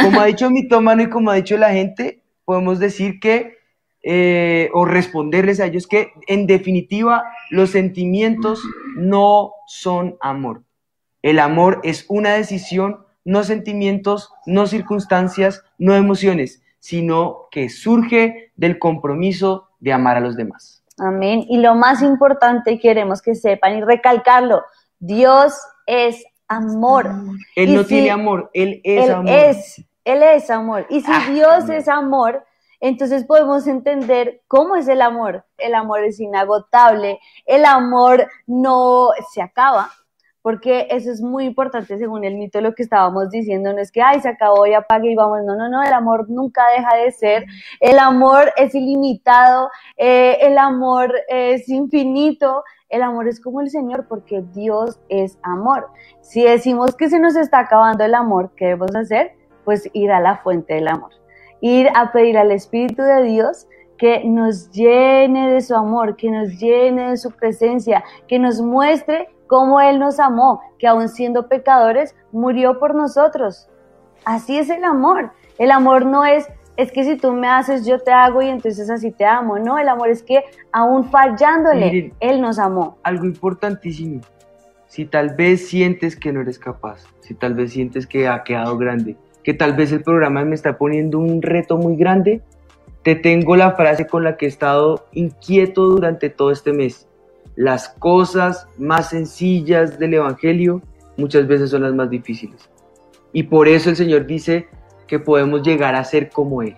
S3: Como ha dicho mitómano y como ha dicho la gente, podemos decir que, eh, o responderles a ellos que, en definitiva, los sentimientos no son amor. El amor es una decisión no sentimientos, no circunstancias, no emociones, sino que surge del compromiso de amar a los demás.
S2: Amén. Y lo más importante, queremos que sepan y recalcarlo, Dios es amor.
S3: Él no tiene amor, Él es
S2: él
S3: amor.
S2: Es, él es amor. Y si ah, Dios es amor, entonces podemos entender cómo es el amor. El amor es inagotable, el amor no se acaba, porque eso es muy importante según el mito lo que estábamos diciendo, no es que, ay, se acabó y apague y vamos, no, no, no, el amor nunca deja de ser, el amor es ilimitado, eh, el amor es infinito, el amor es como el Señor porque Dios es amor. Si decimos que se nos está acabando el amor, ¿qué debemos hacer? Pues ir a la fuente del amor, ir a pedir al Espíritu de Dios que nos llene de su amor, que nos llene de su presencia, que nos muestre cómo Él nos amó, que aun siendo pecadores, murió por nosotros. Así es el amor. El amor no es, es que si tú me haces, yo te hago y entonces así te amo. No, el amor es que aún fallándole, Él nos amó.
S3: Algo importantísimo. Si tal vez sientes que no eres capaz, si tal vez sientes que ha quedado grande, que tal vez el programa me está poniendo un reto muy grande, te tengo la frase con la que he estado inquieto durante todo este mes las cosas más sencillas del Evangelio muchas veces son las más difíciles. Y por eso el Señor dice que podemos llegar a ser como Él.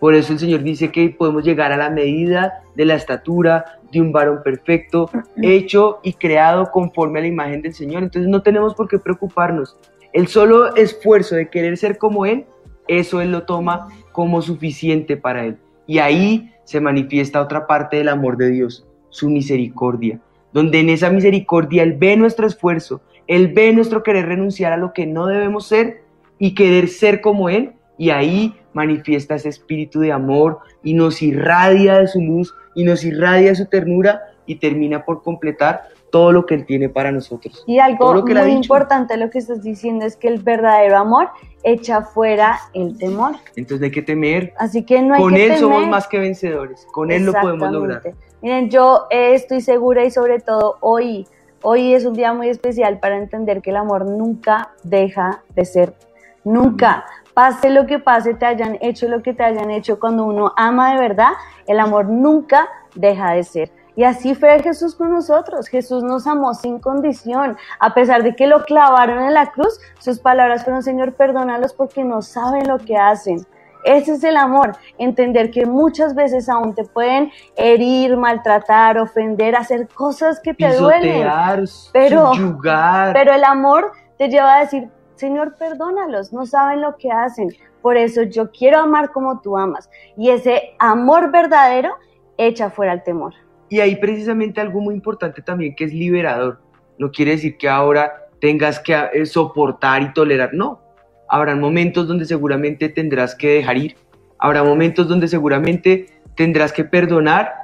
S3: Por eso el Señor dice que podemos llegar a la medida de la estatura de un varón perfecto, hecho y creado conforme a la imagen del Señor. Entonces no tenemos por qué preocuparnos. El solo esfuerzo de querer ser como Él, eso Él lo toma como suficiente para Él. Y ahí se manifiesta otra parte del amor de Dios, su misericordia, donde en esa misericordia Él ve nuestro esfuerzo, Él ve nuestro querer renunciar a lo que no debemos ser y querer ser como Él, y ahí manifiesta ese espíritu de amor y nos irradia de su luz y nos irradia de su ternura y termina por completar todo lo que Él tiene para nosotros.
S2: Y algo muy importante lo que estás diciendo es que el verdadero amor echa fuera el temor.
S3: Entonces hay que temer.
S2: Así que no hay
S3: Con
S2: Él
S3: somos más que vencedores. Con Él lo podemos lograr.
S2: Miren, yo estoy segura y sobre todo hoy, hoy es un día muy especial para entender que el amor nunca deja de ser. Nunca. Pase lo que pase, te hayan hecho lo que te hayan hecho, cuando uno ama de verdad, el amor nunca deja de ser. Y así fue Jesús con nosotros. Jesús nos amó sin condición. A pesar de que lo clavaron en la cruz, sus palabras fueron, Señor, perdónalos porque no saben lo que hacen. Ese es el amor, entender que muchas veces aún te pueden herir, maltratar, ofender, hacer cosas que te duelen. Pero, pero el amor te lleva a decir, Señor, perdónalos, no saben lo que hacen. Por eso yo quiero amar como tú amas. Y ese amor verdadero echa fuera el temor.
S3: Y ahí precisamente algo muy importante también que es liberador. No quiere decir que ahora tengas que eh, soportar y tolerar, no. Habrá momentos donde seguramente tendrás que dejar ir. Habrá momentos donde seguramente tendrás que perdonar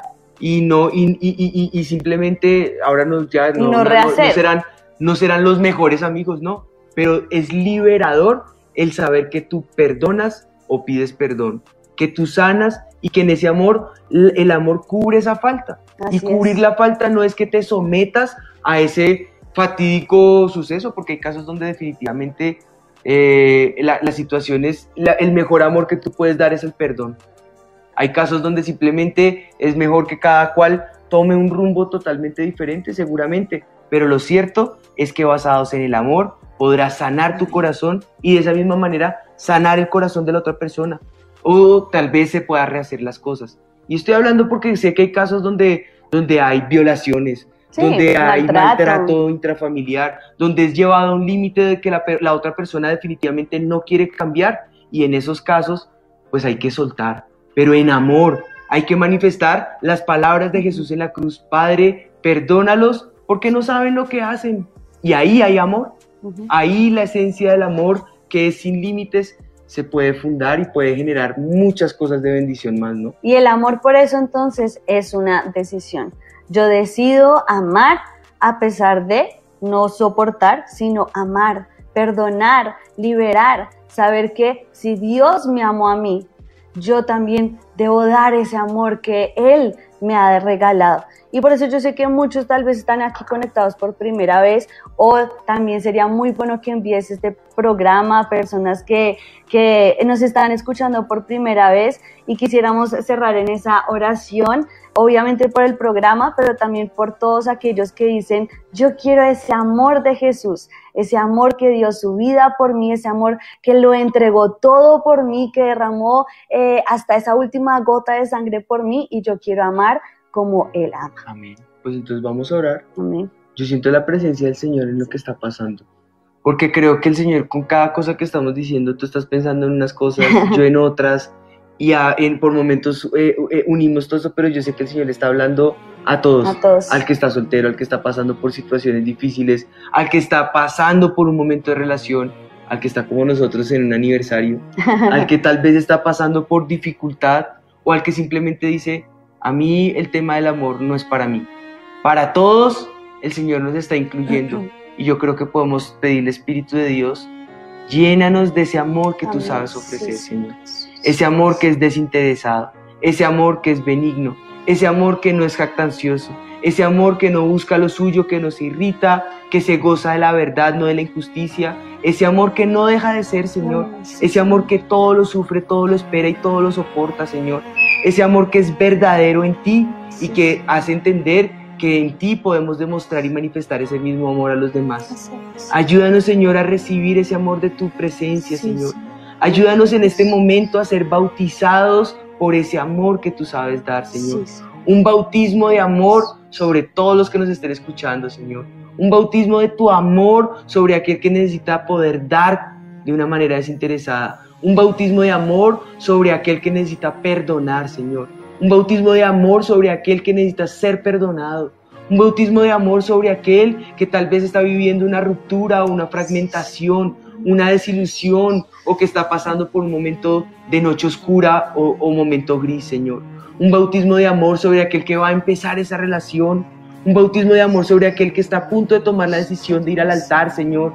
S3: y no y, simplemente ahora no ya no, serán no serán los mejores amigos, no, pero es liberador el saber que tú perdonas o pides perdón, que tú sanas y que en ese amor el amor cubre esa falta. y cubrir la falta no es que te sometas a ese fatídico suceso, porque hay casos donde definitivamente eh, la, situación es, el mejor amor que tú puedes dar es el perdón. Hay casos donde simplemente es mejor que cada cual tome un rumbo totalmente diferente, seguramente, pero lo cierto es que basados en el amor podrás sanar tu corazón y de esa misma manera sanar el corazón de la otra persona. O tal vez se pueda rehacer las cosas. Y estoy hablando porque sé que hay casos donde, donde hay violaciones, donde hay maltrato intrafamiliar, donde es llevado a un límite de que la, la otra persona definitivamente no quiere cambiar y en esos casos pues hay que soltar, pero en amor, hay que manifestar las palabras de Jesús en la cruz, Padre, perdónalos porque no saben lo que hacen. Y ahí hay amor. Ahí la esencia del amor, que es sin límites, se puede fundar y puede generar muchas cosas de bendición más, ¿no?
S2: Y el amor por eso entonces es una decisión. Yo decido amar a pesar de no soportar, sino amar, perdonar, liberar, saber que si Dios me amó a mí, yo también debo dar ese amor que Él me ha regalado. Y por eso yo sé que muchos tal vez están aquí conectados por primera vez o también sería muy bueno que envíes este programa a personas que, que nos están escuchando por primera vez y quisiéramos cerrar en esa oración obviamente por el programa, pero también por todos aquellos que dicen, yo quiero ese amor de Jesús, ese amor que dio su vida por mí, ese amor que lo entregó todo por mí, que derramó eh, hasta esa última gota de sangre por mí y yo quiero amar como Él ama.
S3: Amén. Pues entonces vamos a orar. Amén. Yo siento la presencia del Señor en lo que está pasando. Porque creo que el Señor con cada cosa que estamos diciendo, tú estás pensando en unas cosas, yo en otras, y en, por momentos eh, eh, unimos todo eso, pero yo sé que el Señor está hablando a todos, a todos, al que está soltero, al que está pasando por situaciones difíciles, al que está pasando por un momento de relación, al que está como nosotros en un aniversario, al que tal vez está pasando por dificultad o al que simplemente dice, a mí el tema del amor no es para mí. Para todos el Señor nos está incluyendo y yo creo que podemos pedirle Espíritu de Dios, llénanos de ese amor que tú sabes ofrecer, Señor ese amor que es desinteresado, ese amor que es benigno, ese amor que no es jactancioso, ese amor que no busca lo suyo, que nos irrita, que se goza de la verdad, no de la injusticia, ese amor que no deja de ser, Señor, ese amor que todo lo sufre, todo lo espera y todo lo soporta, Señor, ese amor que es verdadero en ti y que hace entender que en ti podemos demostrar y manifestar ese mismo amor a los demás. Ayúdanos, Señor, a recibir ese amor de tu presencia, Señor. Ayúdanos en este momento a ser bautizados por ese amor que tú sabes dar, Señor. Un bautismo de amor sobre todos los que nos estén escuchando, Señor. Un bautismo de tu amor sobre aquel que necesita poder dar de una manera desinteresada. Un bautismo de amor sobre aquel que necesita perdonar, Señor. Un bautismo de amor sobre aquel que necesita ser perdonado. Un bautismo de amor sobre aquel que tal vez está viviendo una ruptura o una fragmentación, una desilusión o que está pasando por un momento de noche oscura o, o momento gris, Señor. Un bautismo de amor sobre aquel que va a empezar esa relación. Un bautismo de amor sobre aquel que está a punto de tomar la decisión de ir al altar, Señor.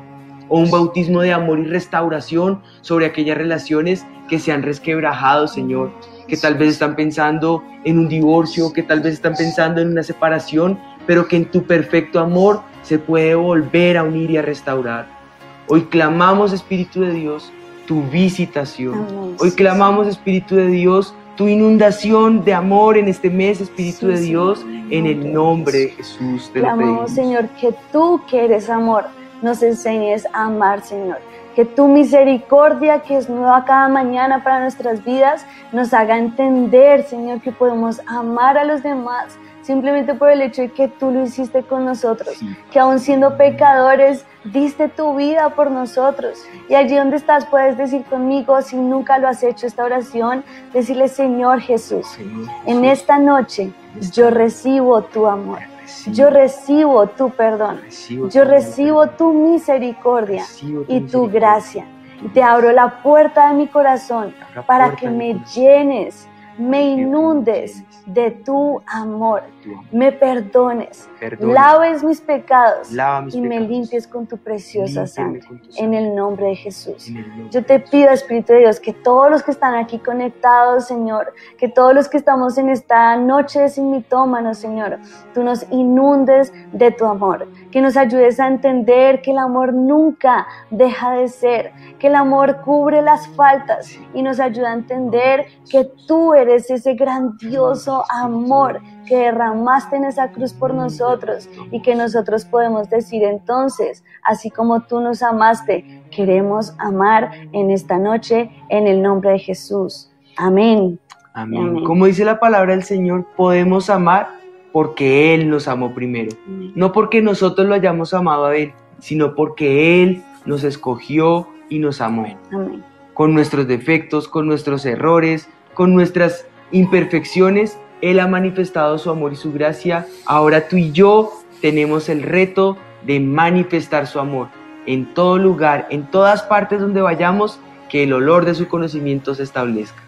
S3: O un bautismo de amor y restauración sobre aquellas relaciones que se han resquebrajado, Señor. Que tal vez están pensando en un divorcio, que tal vez están pensando en una separación, pero que en tu perfecto amor se puede volver a unir y a restaurar. Hoy clamamos, Espíritu de Dios, tu visitación. Hoy clamamos, Espíritu de Dios, tu inundación de amor en este mes, Espíritu de Dios, en el nombre de Jesús. Te
S2: Clamamos. Señor, que tú que eres amor, nos enseñes a amar, Señor. Que tu misericordia, que es nueva cada mañana para nuestras vidas, nos haga entender, Señor, que podemos amar a los demás simplemente por el hecho de que tú lo hiciste con nosotros,
S3: Sí.
S2: que aún siendo pecadores, diste tu vida por nosotros. Y allí donde estás puedes decir conmigo, si nunca lo has hecho esta oración, decirle, Señor Jesús,
S3: Señor
S2: en esta noche yo recibo tu amor.
S3: recibo,
S2: Yo recibo tu perdón.
S3: recibo
S2: Yo
S3: tu
S2: recibo tu misericordia
S3: Recibo tu
S2: y tu
S3: misericordia.
S2: gracia. Te abro la puerta de mi corazón para que me llenes, me inundes de tu amor, me perdones, laves mis pecados y me limpies con tu preciosa sangre. En el nombre de Jesús. Yo te pido, Espíritu de Dios, que todos los que están aquí conectados, Señor, que todos los que estamos en esta noche de sin mitómanos, Señor, tú nos inundes de tu amor, que nos ayudes a entender que el amor nunca deja de ser, que el amor cubre las faltas y nos ayuda a entender que tú eres ese grandioso amor que derramaste en esa cruz por nosotros y que nosotros podemos decir entonces, así como tú nos amaste, queremos amar en esta noche en el nombre de Jesús. Amén.
S3: Amén.
S2: Amén.
S3: Como dice la palabra del Señor, podemos amar porque Él nos amó primero. No porque nosotros lo hayamos amado a Él, sino porque Él nos escogió y nos amó.
S2: Amén.
S3: Con nuestros defectos, con nuestros errores, con nuestras imperfecciones, Él ha manifestado su amor y su gracia. Ahora tú y yo tenemos el reto de manifestar su amor en todo lugar, en todas partes donde vayamos, que el olor de su conocimiento se establezca.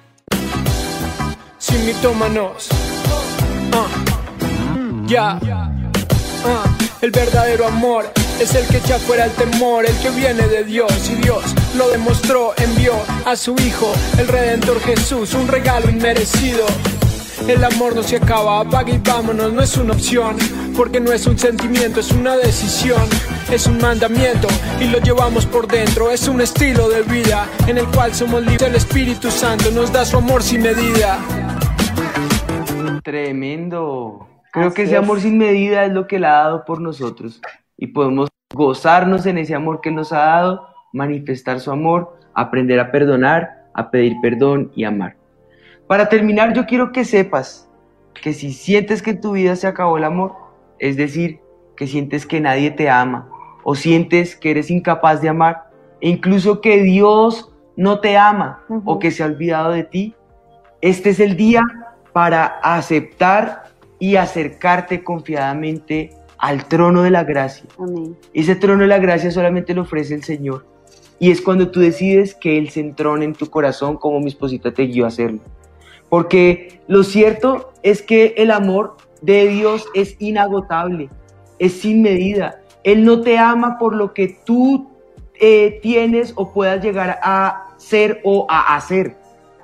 S10: sin mitómanos. Ya. Ah, el verdadero amor es el que echa fuera el temor, el que viene de Dios. Y Dios lo demostró, envió a su Hijo, el Redentor Jesús, un regalo inmerecido. El amor no se acaba, apaga y vámonos, no es una opción, porque no es un sentimiento, es una decisión, es un mandamiento y lo llevamos por dentro, es un estilo de vida en el cual somos libres. El Espíritu Santo nos da su amor sin medida.
S3: Tremendo. Creo
S2: Así
S3: que ese
S2: es.
S3: amor sin medida es lo que Él ha dado por nosotros. Y podemos gozarnos en ese amor que nos ha dado, manifestar su amor, aprender a perdonar, a pedir perdón y amar. Para terminar, yo quiero que sepas que si sientes que en tu vida se acabó el amor, es decir, que sientes que nadie te ama, o sientes que eres incapaz de amar, e incluso que Dios no te ama o que se ha olvidado de ti, este es el día para aceptar y acercarte confiadamente al trono de la gracia.
S2: Amén.
S3: Ese trono de la gracia solamente lo ofrece el Señor. Y es cuando tú decides que Él se entrone en tu corazón como mi esposita te guió a hacerlo. Porque lo cierto es que el amor de Dios es inagotable, es sin medida. Él no te ama por lo que tú eh, tienes o puedas llegar a ser o a hacer,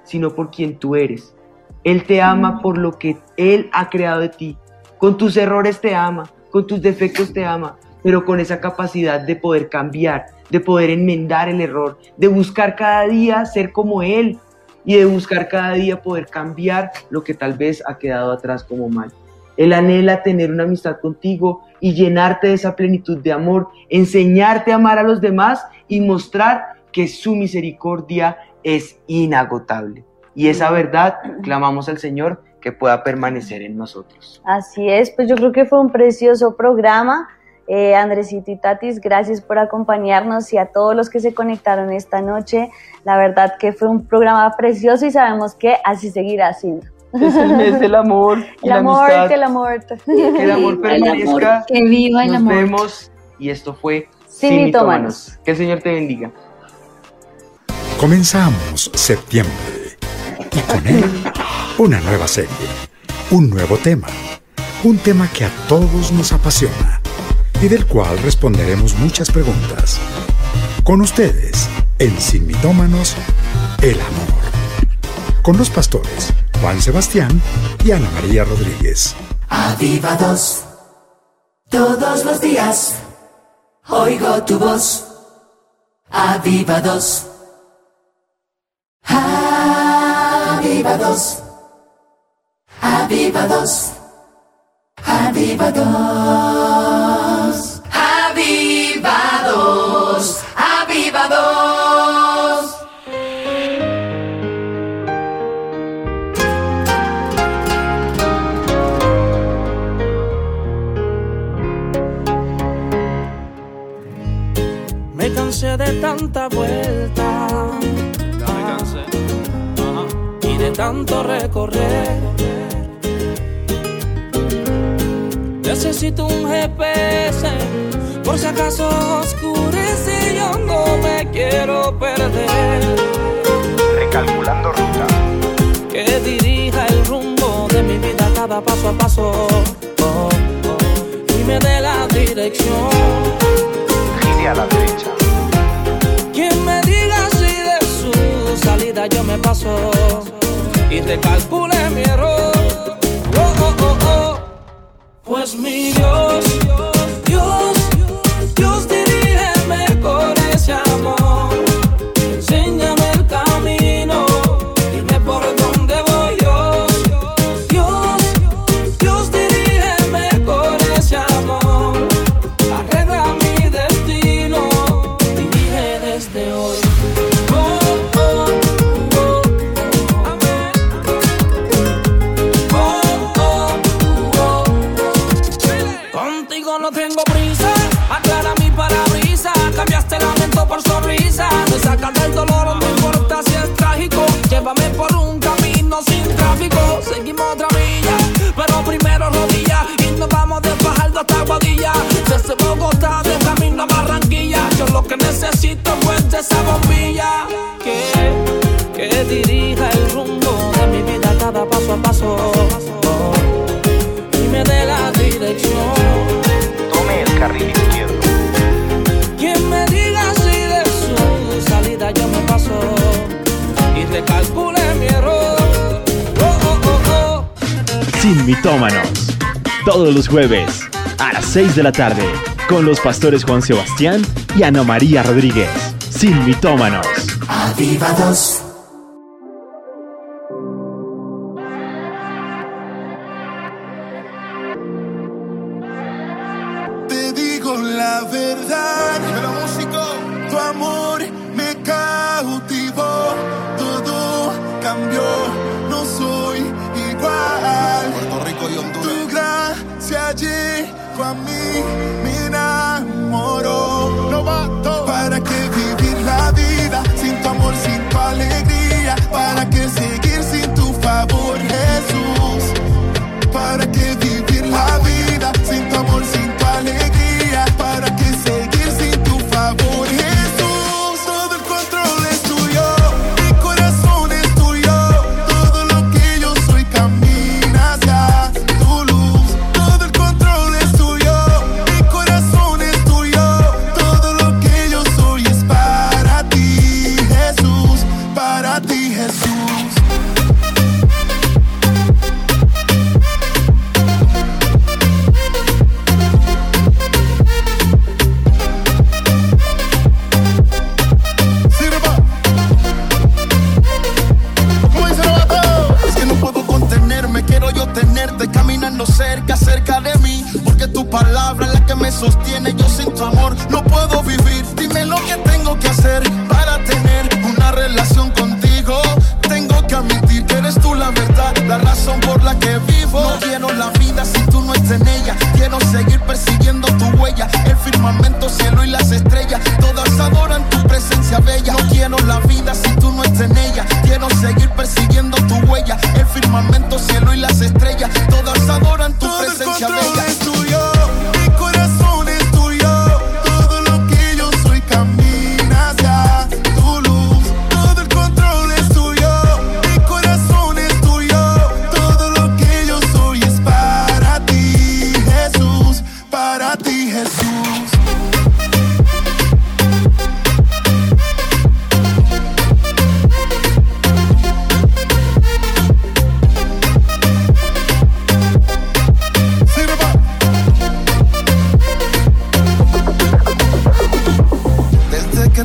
S3: sino por quien tú eres. Él te ama por lo que Él ha creado de ti. Con tus errores te ama, con tus defectos te ama, pero con esa capacidad de poder cambiar, de poder enmendar el error, de buscar cada día ser como Él y de buscar cada día poder cambiar lo que tal vez ha quedado atrás como mal. Él anhela tener una amistad contigo y llenarte de esa plenitud de amor, enseñarte a amar a los demás y mostrar que su misericordia es inagotable. Y esa verdad clamamos al Señor que pueda permanecer en nosotros.
S2: Así es, pues yo creo que fue un precioso programa. Eh, Andresito y Tatis, gracias por acompañarnos y a todos los que se conectaron esta noche. La verdad que fue un programa precioso y sabemos que así seguirá siendo.
S3: Es el mes del amor y
S2: El
S3: la
S2: amor,
S3: amistad.
S2: que el amor.
S3: Que el amor
S8: El
S3: permanezca.
S8: amor, que viva el
S3: Nos
S8: amor.
S3: vemos y esto fue
S2: Sin
S3: Sin
S2: Mitómanos.
S3: Mitómanos. Que el Señor te bendiga.
S1: Comenzamos septiembre y con él una nueva serie, un nuevo tema, un tema que a todos nos apasiona y del cual responderemos muchas preguntas. Con ustedes, en Sin Mitómanos, el amor. Con los pastores Juan Sebastián y Ana María Rodríguez.
S11: Avivados. Todos los días oigo tu voz. Avivados. Avivados. Avivados. Avivados. Avivados. Avivados.
S12: Me cansé de tanta vuelta. Y de tanto recorrer Necesito un GPS, por si acaso oscurece y yo no me quiero perder.
S13: Recalculando ruta.
S12: Que dirija el rumbo de mi vida cada paso a paso. Oh, oh, y me dé la dirección.
S13: Gire a la derecha.
S12: Quien me diga si de su salida yo me paso. Y recalcule mi error pues mi Dios.
S14: jueves a las 6 de la tarde con los pastores Juan Sebastián y Ana María Rodríguez. Sin mitómanos.
S11: Avivados.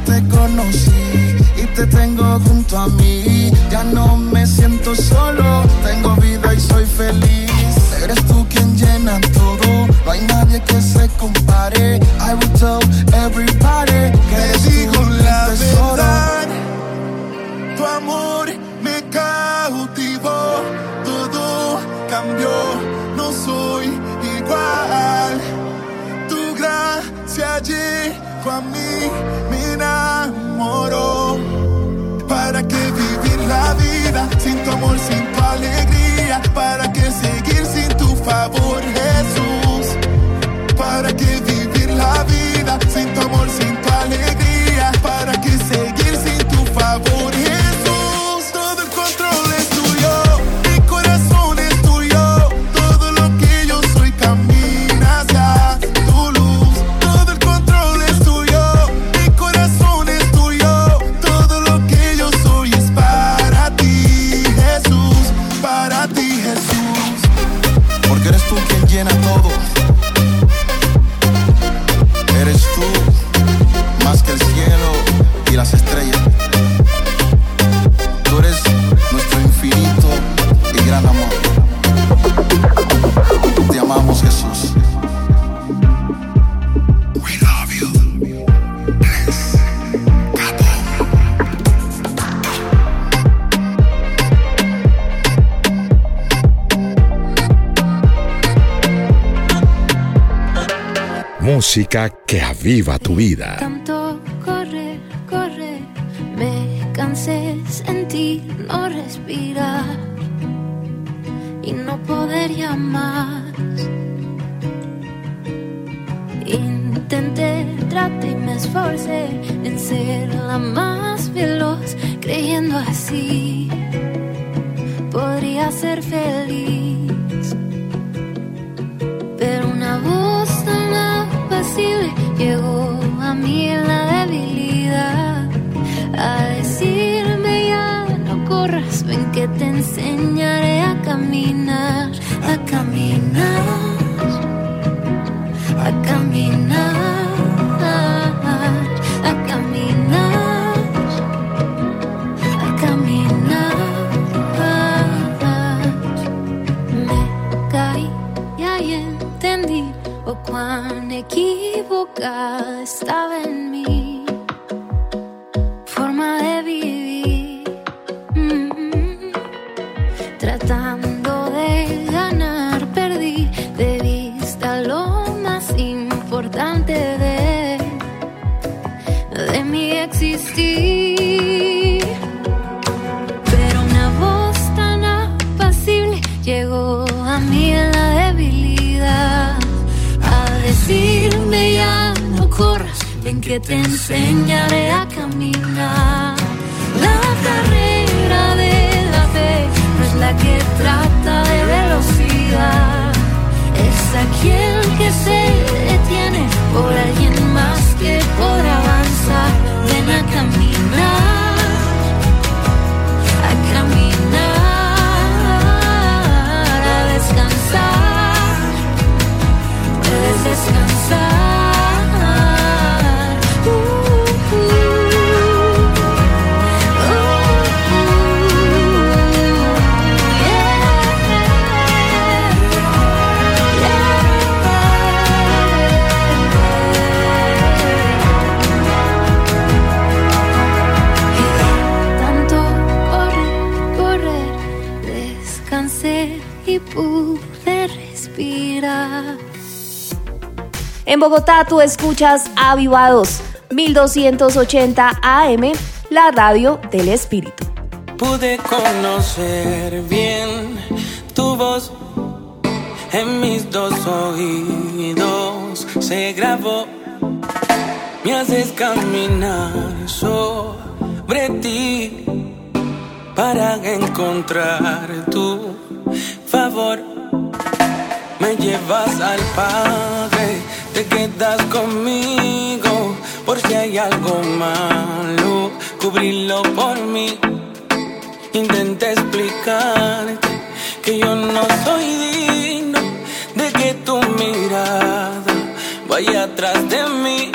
S15: te conocí y te tengo junto a mí.
S16: Ya no
S1: Música que aviva tu vida.
S17: Tanto correr, correr, me cansé, sentí no respirar y no poder llamar. Intenté, traté y me esforcé en ser la más veloz, creyendo así podría ser feliz. Pero una voz llegó a mí en la debilidad. A decirme ya no corras, ven que te enseñaré a caminar, a caminar, a caminar, equivocada estaba te enseñaré a
S18: En Bogotá tú escuchas Avivados 1280 AM, la radio del espíritu.
S19: Pude conocer bien tu voz en mis dos oídos. Se grabó, me haces caminar sobre ti para encontrar tu favor. Me llevas al Padre, te quedas conmigo por si hay algo malo, cubrirlo por mí. Intenté explicarte que yo no soy digno de que tu mirada vaya atrás de mí.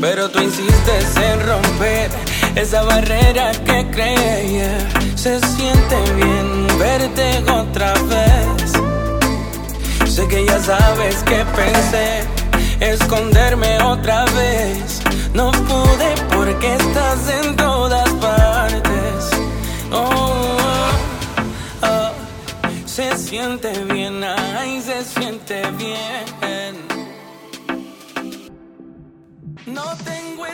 S19: Pero tú insistes en romper esa barrera que creía. Se siente bien verte otra vez. Sé que ya sabes que pensé esconderme otra vez. No pude porque estás en todas partes. Oh, oh, oh. Se siente bien, ay, se siente bien. No tengo